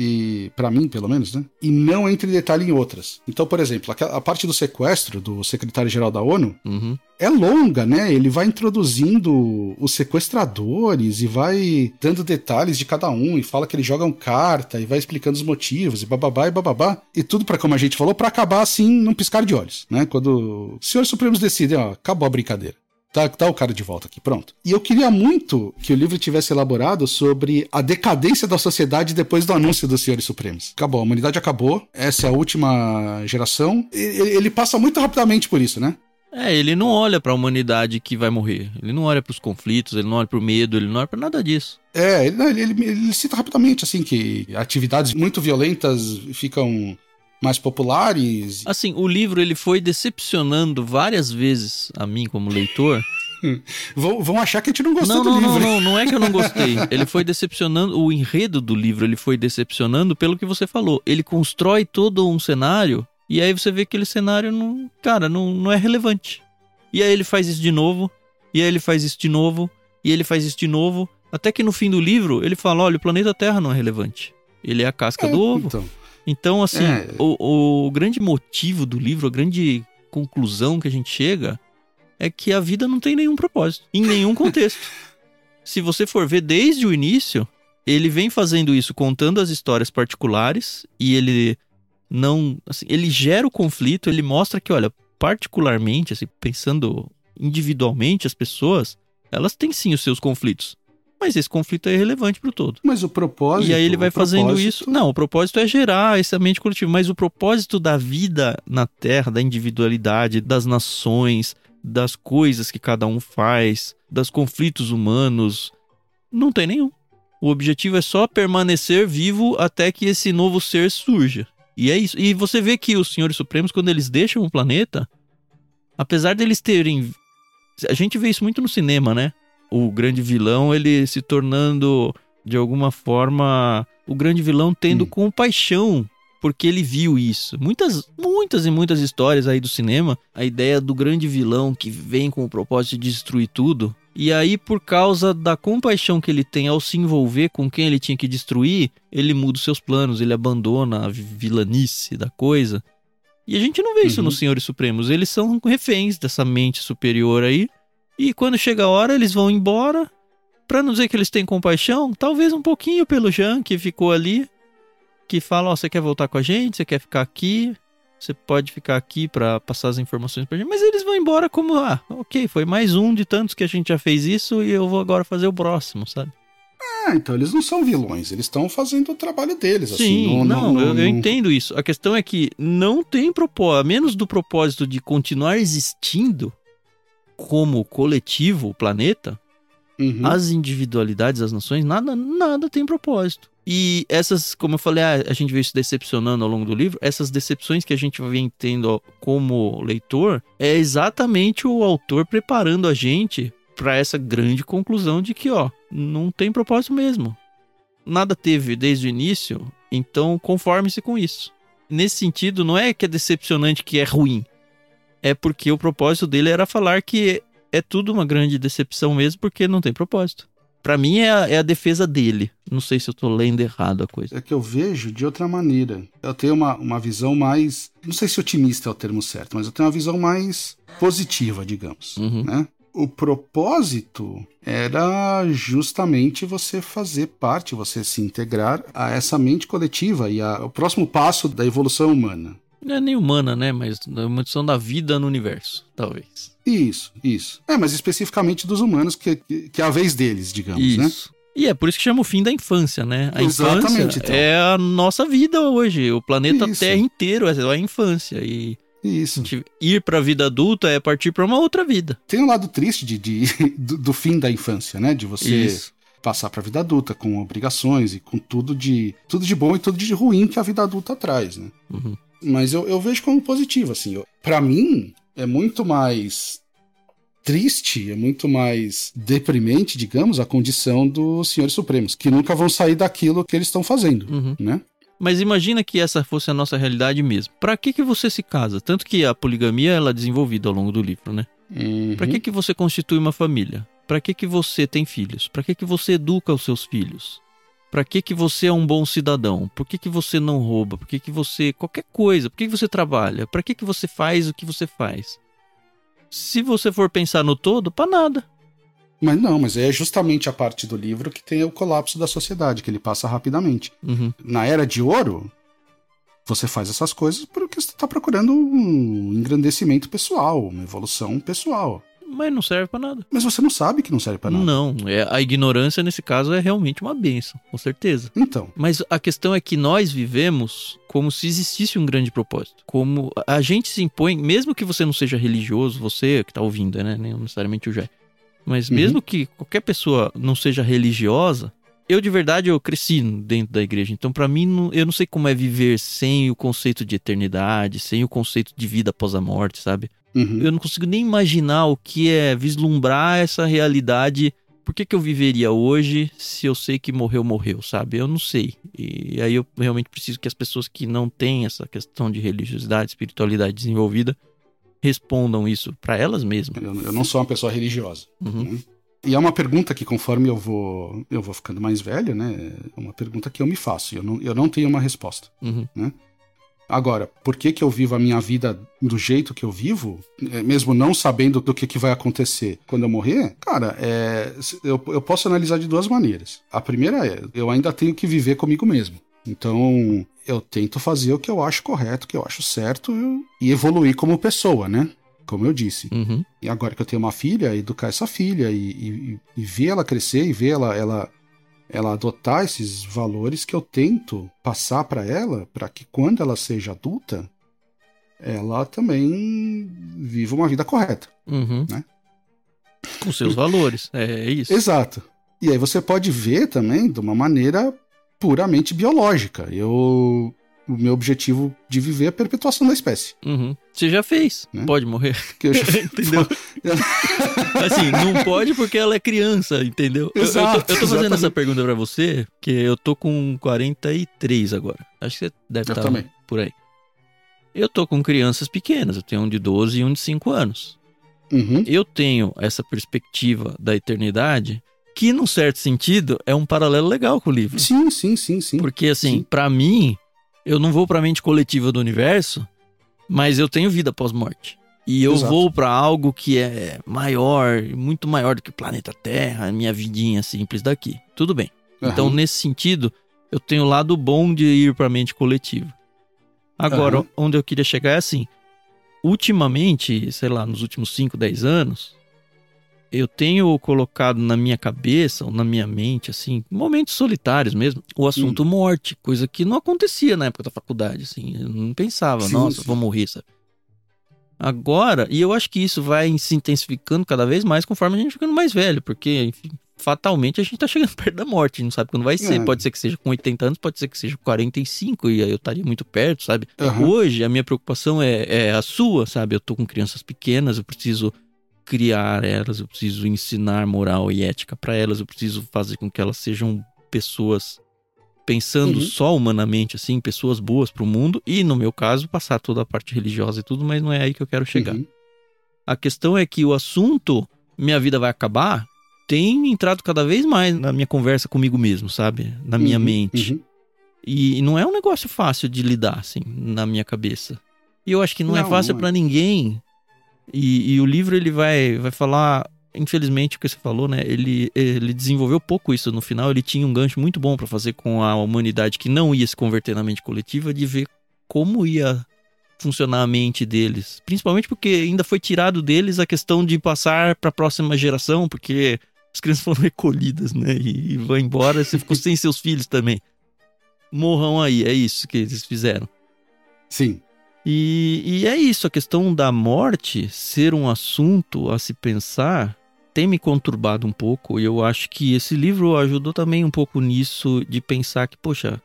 e para mim, pelo menos, né? E não entre detalhe em outras. Então, por exemplo, a parte do sequestro do secretário-geral da ONU uhum. é longa, né? Ele vai introduzindo os sequestradores e vai dando detalhes de cada um e fala que eles jogam carta e vai explicando os motivos e bababá e bababá. E tudo para como a gente falou, para acabar assim num piscar de olhos, né? Quando os senhores supremos decidem, ó, acabou a brincadeira. Tá, tá o cara de volta aqui, pronto. E eu queria muito que o livro tivesse elaborado sobre a decadência da sociedade depois do anúncio dos Senhores Supremos. Acabou, a humanidade acabou, essa é a última geração. Ele, ele passa muito rapidamente por isso, né? É, ele não olha para a humanidade que vai morrer. Ele não olha para os conflitos, ele não olha para o medo, ele não olha para nada disso. É, ele, ele, ele, cita rapidamente assim que atividades muito violentas ficam mais populares. Assim, o livro ele foi decepcionando várias vezes a mim como leitor. <laughs> vão, vão achar que a gente não gostou não, do não, livro. Não, não, não é que eu não gostei. <laughs> Ele foi decepcionando, o enredo do livro ele foi decepcionando pelo que você falou. Ele constrói todo um cenário e aí você vê que aquele cenário não, cara, não, não é relevante. E aí ele faz isso de novo, e aí ele faz isso de novo, e ele faz isso de novo, até que no fim do livro ele fala, olha, o planeta Terra não é relevante. Ele é a casca é, do ovo. Então. Então, assim, é. o, o grande motivo do livro, a grande conclusão que a gente chega é que a vida não tem nenhum propósito, em nenhum <laughs> contexto. Se você for ver desde o início, ele vem fazendo isso contando as histórias particulares e ele não, assim, ele gera o conflito, ele mostra que, olha, particularmente, assim, pensando individualmente as pessoas, elas têm sim os seus conflitos. Mas esse conflito é irrelevante pro todo. Mas o propósito. E aí ele vai fazendo propósito... isso. Não, o propósito é gerar essa mente coletiva. Mas o propósito da vida na Terra, da individualidade, das nações, das coisas que cada um faz, dos conflitos humanos, não tem nenhum. O objetivo é só permanecer vivo até que esse novo ser surja. E é isso. E você vê que os Senhores Supremos, quando eles deixam o planeta, apesar deles terem. A gente vê isso muito no cinema, né? O grande vilão ele se tornando de alguma forma o grande vilão tendo hum. compaixão porque ele viu isso. Muitas, muitas e muitas histórias aí do cinema, a ideia do grande vilão que vem com o propósito de destruir tudo. E aí, por causa da compaixão que ele tem ao se envolver com quem ele tinha que destruir, ele muda os seus planos, ele abandona a vilanice da coisa E a gente não vê isso uhum. nos Senhores Supremos. Eles são reféns dessa mente superior aí. E quando chega a hora, eles vão embora. Pra não dizer que eles têm compaixão, talvez um pouquinho pelo Jean que ficou ali. Que fala: Ó, oh, você quer voltar com a gente? Você quer ficar aqui? Você pode ficar aqui para passar as informações pra gente. Mas eles vão embora como: Ah, ok, foi mais um de tantos que a gente já fez isso e eu vou agora fazer o próximo, sabe? Ah, então eles não são vilões, eles estão fazendo o trabalho deles. Assim, Sim, assim, não, não, não, eu, não, eu, entendo isso. A questão é que não tem propósito, a menos do propósito de continuar existindo como coletivo, o planeta, uhum. as individualidades, as nações, nada, nada tem propósito. E essas, como eu falei, a, ah, a gente vê isso decepcionando ao longo do livro, essas decepções que a gente vem tendo como leitor, é exatamente o autor preparando a gente para essa grande conclusão de que, ó, não tem propósito mesmo. Nada teve desde o início, então conforme-se com isso. Nesse sentido, não é que é decepcionante que é ruim. É porque o propósito dele era falar que é tudo uma grande decepção mesmo, porque não tem propósito. Para mim é a, é a, defesa dele. Não sei se eu tô lendo errado a coisa. É que eu vejo de outra maneira. Eu tenho uma, uma visão mais. Não sei se otimista é o termo certo, mas eu tenho uma visão mais positiva, digamos. Uhum. Né? o propósito era justamente você fazer parte, você se integrar a essa mente coletiva e a, o próximo passo da evolução humana. Não é nem humana, né? Mas da evolução da vida no universo, talvez. Isso, isso. É, mas especificamente dos humanos, que, que é a vez deles, digamos, né? isso. né? E é por isso que chama o fim da infância, né? A Exatamente, infância então. é a nossa vida hoje. O planeta isso. Terra inteiro é a infância. E isso. Ir para a vida adulta é partir para uma outra vida. Tem um lado triste de, de <laughs> do, do, fim da infância, né? De você Isso. passar para a vida adulta com obrigações e com tudo de tudo de bom e tudo de ruim que a vida adulta traz, né? Uhum. Mas eu, eu vejo como positivo, assim. Para mim, é muito mais triste, é muito mais deprimente, digamos, a condição dos senhores supremos, que nunca vão sair daquilo que eles estão fazendo, uhum. né? Mas imagina que essa fosse a nossa realidade mesmo. Para que que você se casa? Tanto que a poligamia ela é desenvolvida ao longo do livro, né? Uhum. Para que que você constitui uma família? Para que que você tem filhos? Para que que você educa os seus filhos? Para que que você é um bom cidadão? Por que que você não rouba? Por que que você qualquer coisa? Por que que você trabalha? Para que que você faz o que você faz? Se você for pensar no todo, para nada. Mas não, mas é justamente a parte do livro que tem o colapso da sociedade, que ele passa rapidamente. Uhum. Na era de ouro, você faz essas coisas porque você está procurando um engrandecimento pessoal, uma evolução pessoal. Mas não serve para nada. Mas você não sabe que não serve para nada. Não, é, a ignorância nesse caso é realmente uma benção, com certeza. Então. Mas a questão é que nós vivemos como se existisse um grande propósito. Como a gente se impõe, mesmo que você não seja religioso, você que está ouvindo, né? Nem necessariamente o Jé. Mas uhum. mesmo que qualquer pessoa não seja religiosa, eu de verdade eu cresci dentro da igreja. Então para mim eu não sei como é viver sem o conceito de eternidade, sem o conceito de vida após a morte, sabe? Uhum. Eu não consigo nem imaginar o que é vislumbrar essa realidade. Por que, que eu viveria hoje se eu sei que morreu, morreu, sabe? Eu não sei. E aí eu realmente preciso que as pessoas que não têm essa questão de religiosidade, espiritualidade desenvolvida, respondam isso para elas mesmas. Eu, eu, não sou uma pessoa religiosa. Uhum. Né? E é uma pergunta que, conforme eu vou, eu vou ficando mais velho, né? É uma pergunta que eu me faço. Eu não, eu não tenho uma resposta. Uhum. Né? Agora, por que, que eu vivo a minha vida do jeito que eu vivo, é, mesmo não sabendo do que, que vai acontecer quando eu morrer? Cara, é, eu, eu posso analisar de duas maneiras. A primeira é, eu ainda tenho que viver comigo mesmo. Então, eu tento fazer o que eu acho correto, o que eu acho certo e evoluir como pessoa, né? Como eu disse. Uhum. E agora que eu tenho uma filha, educar essa filha e, e, e ver ela crescer e ver ela, ela, ela adotar esses valores que eu tento passar para ela, para que quando ela seja adulta, ela também viva uma vida correta. Uhum. Né? Com seus valores, é isso. Exato. E aí você pode ver também de uma maneira puramente biológica. Eu o meu objetivo de viver é a perpetuação da espécie. Uhum. Você já fez. Né? Pode morrer. Que eu já... <laughs> entendeu? <laughs> assim, não pode porque ela é criança, entendeu? Exato, eu, eu, tô, eu tô fazendo exatamente. essa pergunta para você, que eu tô com 43 agora. Acho que você deve estar tá por aí. Eu tô com crianças pequenas, eu tenho um de 12 e um de 5 anos. Uhum. Eu tenho essa perspectiva da eternidade que, num certo sentido, é um paralelo legal com o livro. Sim, sim, sim, sim. Porque, assim, para mim, eu não vou pra mente coletiva do universo Mas eu tenho vida pós-morte. E eu Exato. vou para algo que é maior, muito maior do que o planeta Terra, a minha vidinha simples daqui. Tudo bem. Uhum. Então, nesse sentido, eu tenho o lado bom de ir para a mente coletiva. Agora, uhum. onde eu queria chegar é assim: ultimamente, sei lá, nos últimos 5, 10 anos, eu tenho colocado na minha cabeça, ou na minha mente, assim, momentos solitários mesmo, o assunto hum. morte, coisa que não acontecia na época da faculdade, assim. Eu não pensava, sim, nossa, sim. vou morrer, sabe? Agora, e eu acho que isso vai se intensificando cada vez mais conforme a gente ficando mais velho, porque, enfim, fatalmente a gente tá chegando <laughs> perto da morte, a gente não sabe quando vai ser. É. Pode ser que seja com 80 anos, pode ser que seja com 45, e aí eu estaria muito perto, sabe? Uhum. Hoje a minha preocupação é, é a sua, sabe? Eu tô com crianças pequenas, eu preciso criar elas, eu preciso ensinar moral e ética para elas, eu preciso fazer com que elas sejam pessoas pensando uhum. só humanamente, assim, pessoas boas para o mundo e, no meu caso, passar toda a parte religiosa e tudo, mas não é aí que eu quero chegar. Uhum. A questão é que o assunto minha vida vai acabar tem entrado cada vez mais na minha conversa comigo mesmo, sabe? Na minha uhum. mente. Uhum. E não é um negócio fácil de lidar, assim, na minha cabeça. E eu acho que não, é não é fácil para ninguém e, e, o livro ele vai, vai falar, infelizmente, o que você falou, né? Ele, ele desenvolveu pouco isso no final. Ele tinha um gancho muito bom para fazer com a humanidade que não ia se converter na mente coletiva, de ver como ia funcionar a mente deles. Principalmente porque ainda foi tirado deles a questão de passar para a próxima geração, porque as crianças <laughs> foram recolhidas, né? E, e vão embora, você ficou sem seus filhos também. Morram aí, é isso que eles fizeram. Sim. E, e é isso, a questão da morte ser um assunto a se pensar tem me conturbado um pouco. E eu acho que esse livro ajudou também um pouco nisso, de pensar que, poxa,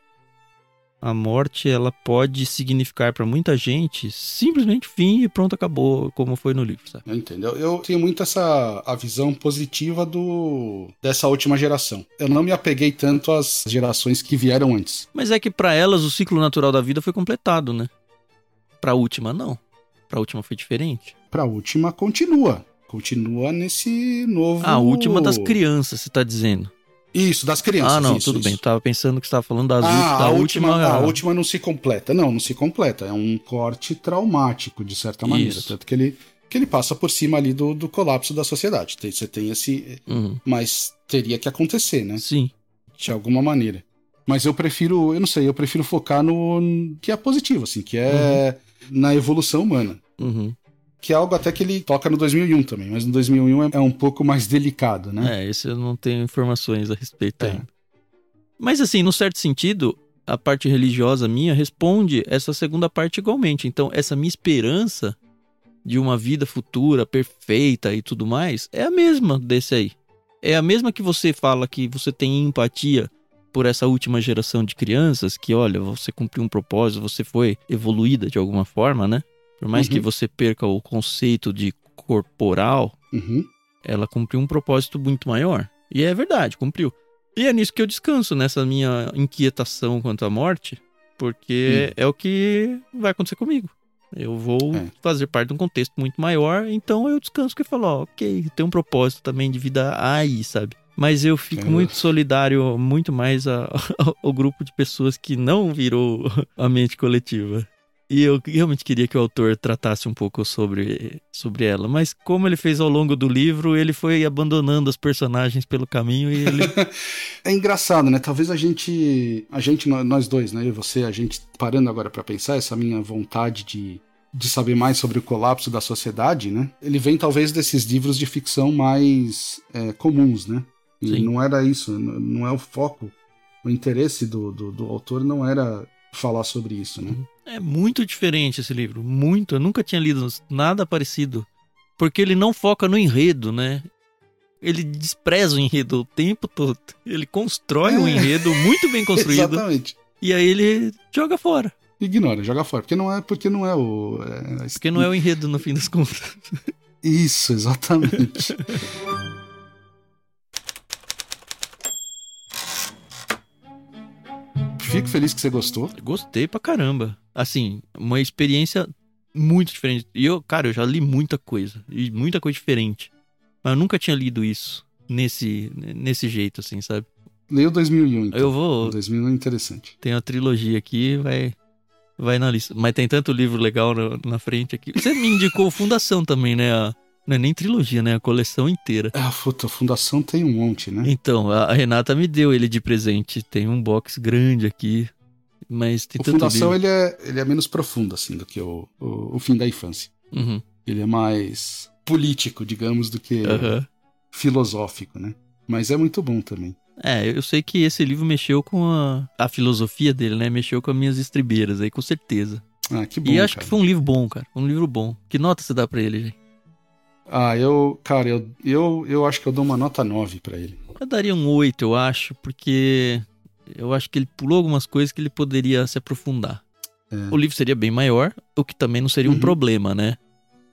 a morte ela pode significar para muita gente simplesmente fim e pronto, acabou, como foi no livro, sabe? Entendeu? Eu tenho muito essa a visão positiva do dessa última geração. Eu não me apeguei tanto às gerações que vieram antes. Mas é que para elas o ciclo natural da vida foi completado, né? Pra última, não. Pra última foi diferente. Pra última, continua. Continua nesse novo. Ah, a última das crianças, você tá dizendo. Isso, das crianças. Ah, não, isso, tudo isso. bem. Tava pensando que você tava falando das ah, da a última. última a última não se completa. Não, não se completa. É um corte traumático, de certa maneira. Isso. Tanto que ele, que ele passa por cima ali do, do colapso da sociedade. Você tem esse. Uhum. Mas teria que acontecer, né? Sim. De alguma maneira. Mas eu prefiro, eu não sei, eu prefiro focar no que é positivo, assim, que é. Uhum na evolução humana. Uhum. Que é algo até que ele toca no 2001 também, mas no 2001 é, é um pouco mais delicado, né? É, esse eu não tenho informações a respeito é. ainda. Mas assim, no certo sentido, a parte religiosa minha responde essa segunda parte igualmente. Então, essa minha esperança de uma vida futura perfeita e tudo mais é a mesma desse aí. É a mesma que você fala que você tem empatia por essa última geração de crianças que, olha, você cumpriu um propósito, você foi evoluída de alguma forma, né? Por mais uhum. que você perca o conceito de corporal, uhum. ela cumpriu um propósito muito maior. E é verdade, cumpriu. E é nisso que eu descanso, nessa minha inquietação quanto à morte, porque uhum. é o que vai acontecer comigo. Eu vou é. fazer parte de um contexto muito maior, então eu descanso que falo, ó, ok, tem um propósito também de vida aí, sabe? Mas eu fico muito solidário, muito mais a, <laughs> ao grupo de pessoas que não virou a mente coletiva. E eu realmente queria que o autor tratasse um pouco sobre, sobre ela. Mas como ele fez ao longo do livro, ele foi abandonando os personagens pelo caminho e ele. <laughs> é engraçado, né? Talvez a gente. A gente, nós dois, né? Eu e você, a gente parando agora para pensar, essa minha vontade de, de saber mais sobre o colapso da sociedade, né? Ele vem talvez desses livros de ficção mais é, comuns, né? E não era isso, não é o foco. O interesse do, do, do, autor não era falar sobre isso, né? É muito diferente esse livro, muito. Eu nunca tinha lido nada parecido. Porque ele não foca no enredo, né? Ele despreza o enredo o tempo todo. Ele constrói é. um enredo muito bem <laughs> construído. Exatamente. E aí ele joga fora. Ignora, joga fora. Porque não é, porque não é o. É... Porque não é o enredo, no fim das <laughs> contas. Isso, exatamente. <laughs> Fico feliz que você gostou. Gostei pra caramba. Assim, uma experiência muito diferente. E eu, cara, eu já li muita coisa. E muita coisa diferente. Mas eu nunca tinha lido isso nesse, nesse jeito, assim, sabe? Leio 2001, então. Eu vou... 2001 é interessante. Tem uma trilogia aqui, vai... vai na lista. Mas tem tanto livro legal na, na frente aqui. Você me indicou Fundação também, né? A, não é nem trilogia, né? A coleção inteira. É, a Fundação tem um monte, né? Então, a Renata me deu ele de presente. Tem um box grande aqui. Mas tem o tanto Fundação ele é, ele é menos profundo, assim, do que o, o, o fim da infância. Uhum. Ele é mais político, digamos, do que uhum. filosófico, né? Mas é muito bom também. É, eu sei que esse livro mexeu com a, a filosofia dele, né? Mexeu com as minhas estribeiras aí, com certeza. Ah, que bom. E acho cara. que foi um livro bom, cara. Um livro bom. Que nota você dá pra ele, gente? Ah, eu, cara, eu, eu, eu acho que eu dou uma nota 9 para ele. Eu daria um 8, eu acho, porque eu acho que ele pulou algumas coisas que ele poderia se aprofundar. É. O livro seria bem maior, o que também não seria uhum. um problema, né?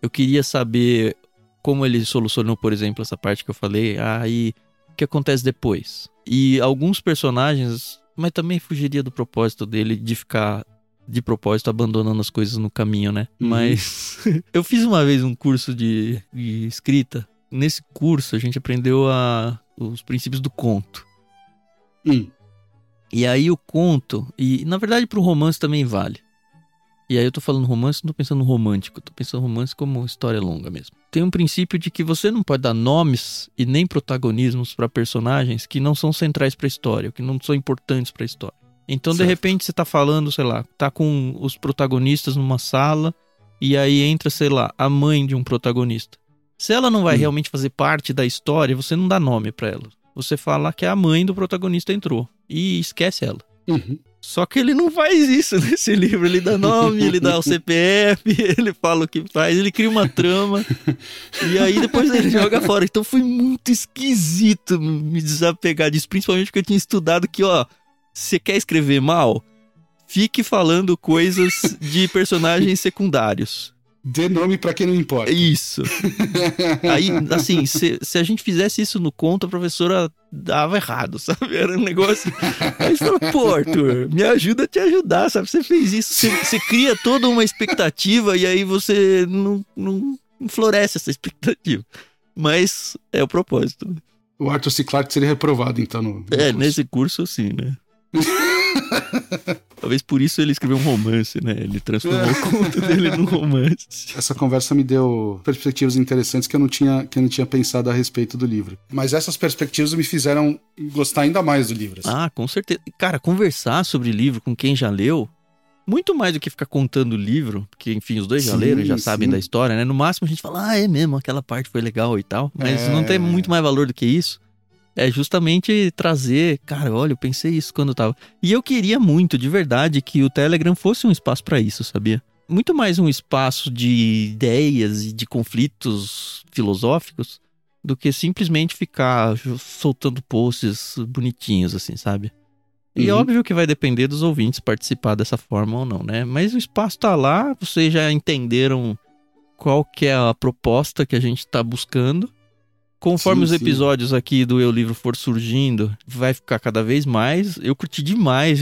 Eu queria saber como ele solucionou, por exemplo, essa parte que eu falei. Aí, ah, o que acontece depois? E alguns personagens, mas também fugiria do propósito dele de ficar de propósito abandonando as coisas no caminho, né? Uhum. Mas <laughs> eu fiz uma vez um curso de, de escrita. Nesse curso a gente aprendeu a, os princípios do conto. Hum. E aí o conto, e na verdade pro romance também vale. E aí eu tô falando romance, não tô pensando romântico, tô pensando romance como história longa mesmo. Tem um princípio de que você não pode dar nomes e nem protagonismos para personagens que não são centrais para a história, que não são importantes para a história. Então, certo. de repente, você tá falando, sei lá, tá com os protagonistas numa sala e aí entra, sei lá, a mãe de um protagonista. Se ela não vai hum. realmente fazer parte da história, você não dá nome para ela. Você fala que a mãe do protagonista entrou e esquece ela. Uhum. Só que ele não faz isso <laughs> nesse livro. Ele dá nome, ele dá o CPF, <laughs> ele fala o que faz, ele cria uma trama e aí depois ele <laughs> joga fora. Então foi muito esquisito me desapegar disso, principalmente porque eu tinha estudado que, ó, você quer escrever mal? Fique falando coisas de personagens <laughs> secundários. Dê nome para quem não importa. Isso. Aí, assim, se, se, a gente fizesse isso no conto, a professora dava errado, sabe? Era um negócio. Aí a gente falou, pô, Arthur, me ajuda a te ajudar, sabe? Você fez isso, você, você cria toda uma expectativa e aí você não, não floresce essa expectativa. Mas é o propósito. O Arthur C. Clarke seria reprovado, então, no. no é, curso. nesse curso, sim, né? <laughs> Talvez por isso ele escreveu um romance, né? Ele transformou é. o conto dele num romance. Essa conversa me deu perspectivas interessantes que eu não tinha, que eu não tinha pensado a respeito do livro. Mas essas perspectivas me fizeram gostar ainda mais do livro. Assim. Ah, com certeza. Cara, conversar sobre livro com quem já leu, muito mais do que ficar contando o livro, porque, enfim, os dois sim, já leram, já sim. sabem da história, né? No máximo a gente fala, ah, é mesmo, aquela parte foi legal e tal. Mas é... não tem muito mais valor do que isso é justamente trazer, cara, olha, eu pensei isso quando eu tava. E eu queria muito, de verdade, que o Telegram fosse um espaço para isso, sabia? Muito mais um espaço de ideias e de conflitos filosóficos do que simplesmente ficar soltando posts bonitinhos, assim, sabe? E uhum. óbvio que vai depender dos ouvintes participar dessa forma ou não, né? Mas o espaço tá lá, vocês já entenderam qual que é a proposta que a gente tá buscando. Conforme sim, os episódios sim. aqui do Eu Livro for surgindo, vai ficar cada vez mais. Eu curti demais,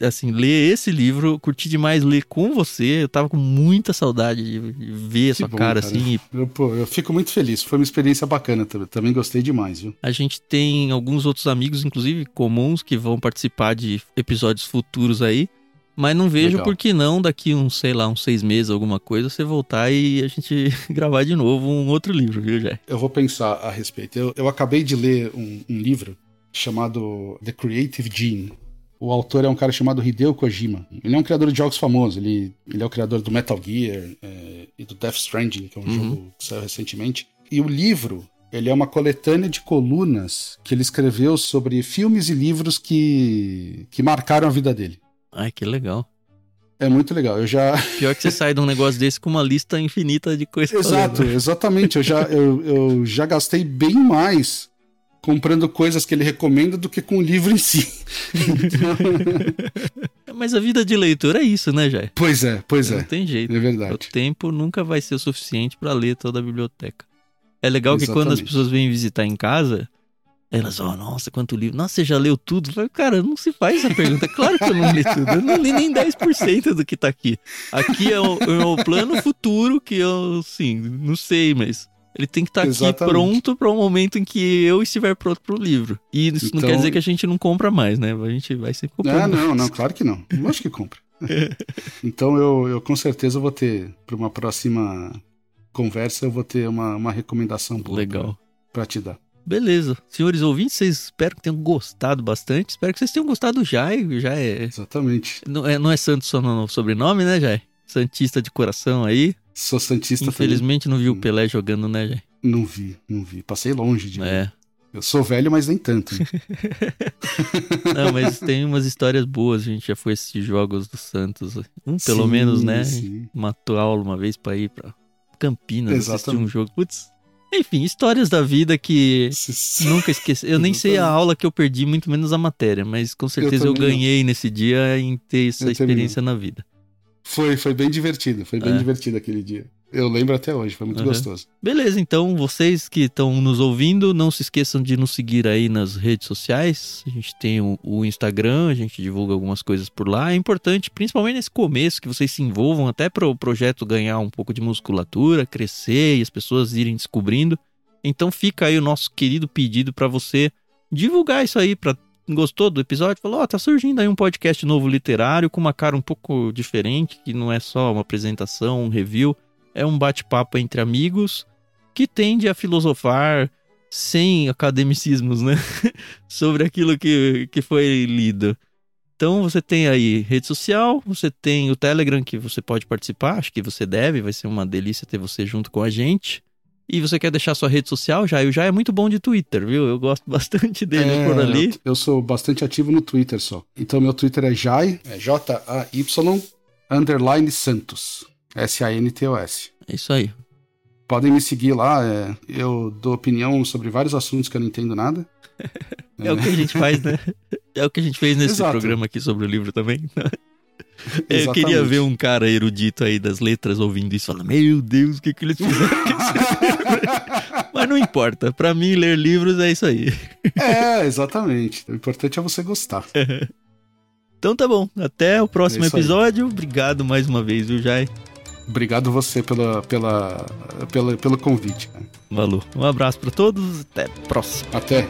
assim, ler esse livro, curti demais ler com você. Eu tava com muita saudade de ver a sua bom, cara, cara, assim. Eu, pô, eu fico muito feliz, foi uma experiência bacana também. Também gostei demais, viu? A gente tem alguns outros amigos, inclusive comuns, que vão participar de episódios futuros aí. Mas não vejo Legal. por que não, daqui uns, sei lá, uns seis meses, alguma coisa, você voltar e a gente <laughs> gravar de novo um outro livro, viu, Jé? Eu vou pensar a respeito. Eu, eu acabei de ler um, um, livro chamado The Creative Gene. O autor é um cara chamado Hideo Kojima. Ele é um criador de jogos famosos. Ele, ele é o criador do Metal Gear é, e do Death Stranding, que é um uhum. jogo que saiu recentemente. E o livro, ele é uma coletânea de colunas que ele escreveu sobre filmes e livros que, que marcaram a vida dele. Ai, que legal. É muito legal. Eu já. <laughs> Pior que você sai de um negócio desse com uma lista infinita de coisas. Exato, exatamente. Eu já, eu, eu já gastei bem mais comprando coisas que ele recomenda do que com o livro em si. <laughs> Mas a vida de leitor é isso, né, Jai? Pois é, pois Não é. Não tem jeito. É verdade. O tempo nunca vai ser o suficiente para ler toda a biblioteca. É legal Exatamente. que quando as pessoas vêm visitar em casa, elas, oh, nossa, quanto livro. Nossa, você já leu tudo? falei, cara, não se faz essa pergunta. Claro que eu não li tudo. Eu não li nem 10% do que tá aqui. Aqui é o, é o, plano futuro que eu, sim, não sei, mas ele tem que estar tá aqui pronto para o um momento em que eu estiver pronto para o livro. E isso então... não quer então dizer que a gente não compra mais, né? A gente vai sempre comprar. Ah, não, não, claro que não. Acho que compra. <laughs> então eu, eu com certeza vou ter, para uma próxima conversa, eu vou ter uma, uma recomendação boa. Legal. Para te dar. Beleza. Senhores ouvintes, vocês espero que tenham gostado bastante. Espero que vocês tenham gostado do Jai. Já é. Exatamente. Não é, não é santo só no sobrenome, né, Jai? Santista de coração aí. Sou Santista Infelizmente também. não vi o Pelé jogando, né, Jai? Não vi, não vi. Passei longe de É. Eu sou velho, mas nem tanto. <laughs> <laughs> Não, mas tem umas histórias boas. A gente já foi assistir jogos do Santos. Um, pelo sim, menos, né? Sim. Matou aula uma vez pra ir pra Campinas Exatamente. assistir um jogo. Putz. Enfim, histórias da vida que nunca esqueci. Eu nem sei a aula que eu perdi, muito menos a matéria, mas com certeza eu, eu ganhei não. nesse dia em ter essa eu experiência na vida. Foi, foi bem divertido. Foi bem é. divertido aquele dia. Eu lembro até hoje, foi muito uhum. gostoso. Beleza, então vocês que estão nos ouvindo, não se esqueçam de nos seguir aí nas redes sociais. A gente tem o, o, Instagram, a gente divulga algumas coisas por lá. É importante, principalmente nesse começo, que vocês se envolvam até para o projeto ganhar um pouco de musculatura, crescer e as pessoas irem descobrindo. Então fica aí o nosso querido pedido para você divulgar isso aí para gostou do episódio, falou: Ó, oh, tá surgindo aí um podcast novo literário com uma cara um pouco diferente, que não é só uma apresentação, um review é um bate-papo entre amigos que tende a filosofar sem academicismos, né? <laughs> Sobre aquilo que, que foi lido. Então você tem aí rede social, você tem o Telegram que você pode participar, acho que você deve, vai ser uma delícia ter você junto com a gente. E você quer deixar sua rede social, já? O já é muito bom de Twitter, viu? Eu gosto <laughs> bastante dele é, por ali. Eu, eu, sou bastante ativo no Twitter só. Então meu Twitter é Jai, é J-A-Y underline Santos. S-A-N-T-O-S. É isso aí. Podem me seguir lá, é, eu dou opinião sobre vários assuntos que eu não entendo nada. é, <laughs> é, o que a gente faz, né? É o que a gente fez nesse Exato. programa aqui sobre o livro também. <laughs> eu queria ver um cara erudito aí das letras ouvindo isso e falando: Meu Deus, o que, que eles fizeram <laughs> Mas não importa, para mim ler livros é isso aí. é, exatamente. O importante é você gostar. Então tá bom, até o próximo é episódio. Obrigado mais uma vez, viu, Jai? Obrigado você pela, pela, pela, pelo convite. Valeu. Um abraço para todos, até a próxima. Até.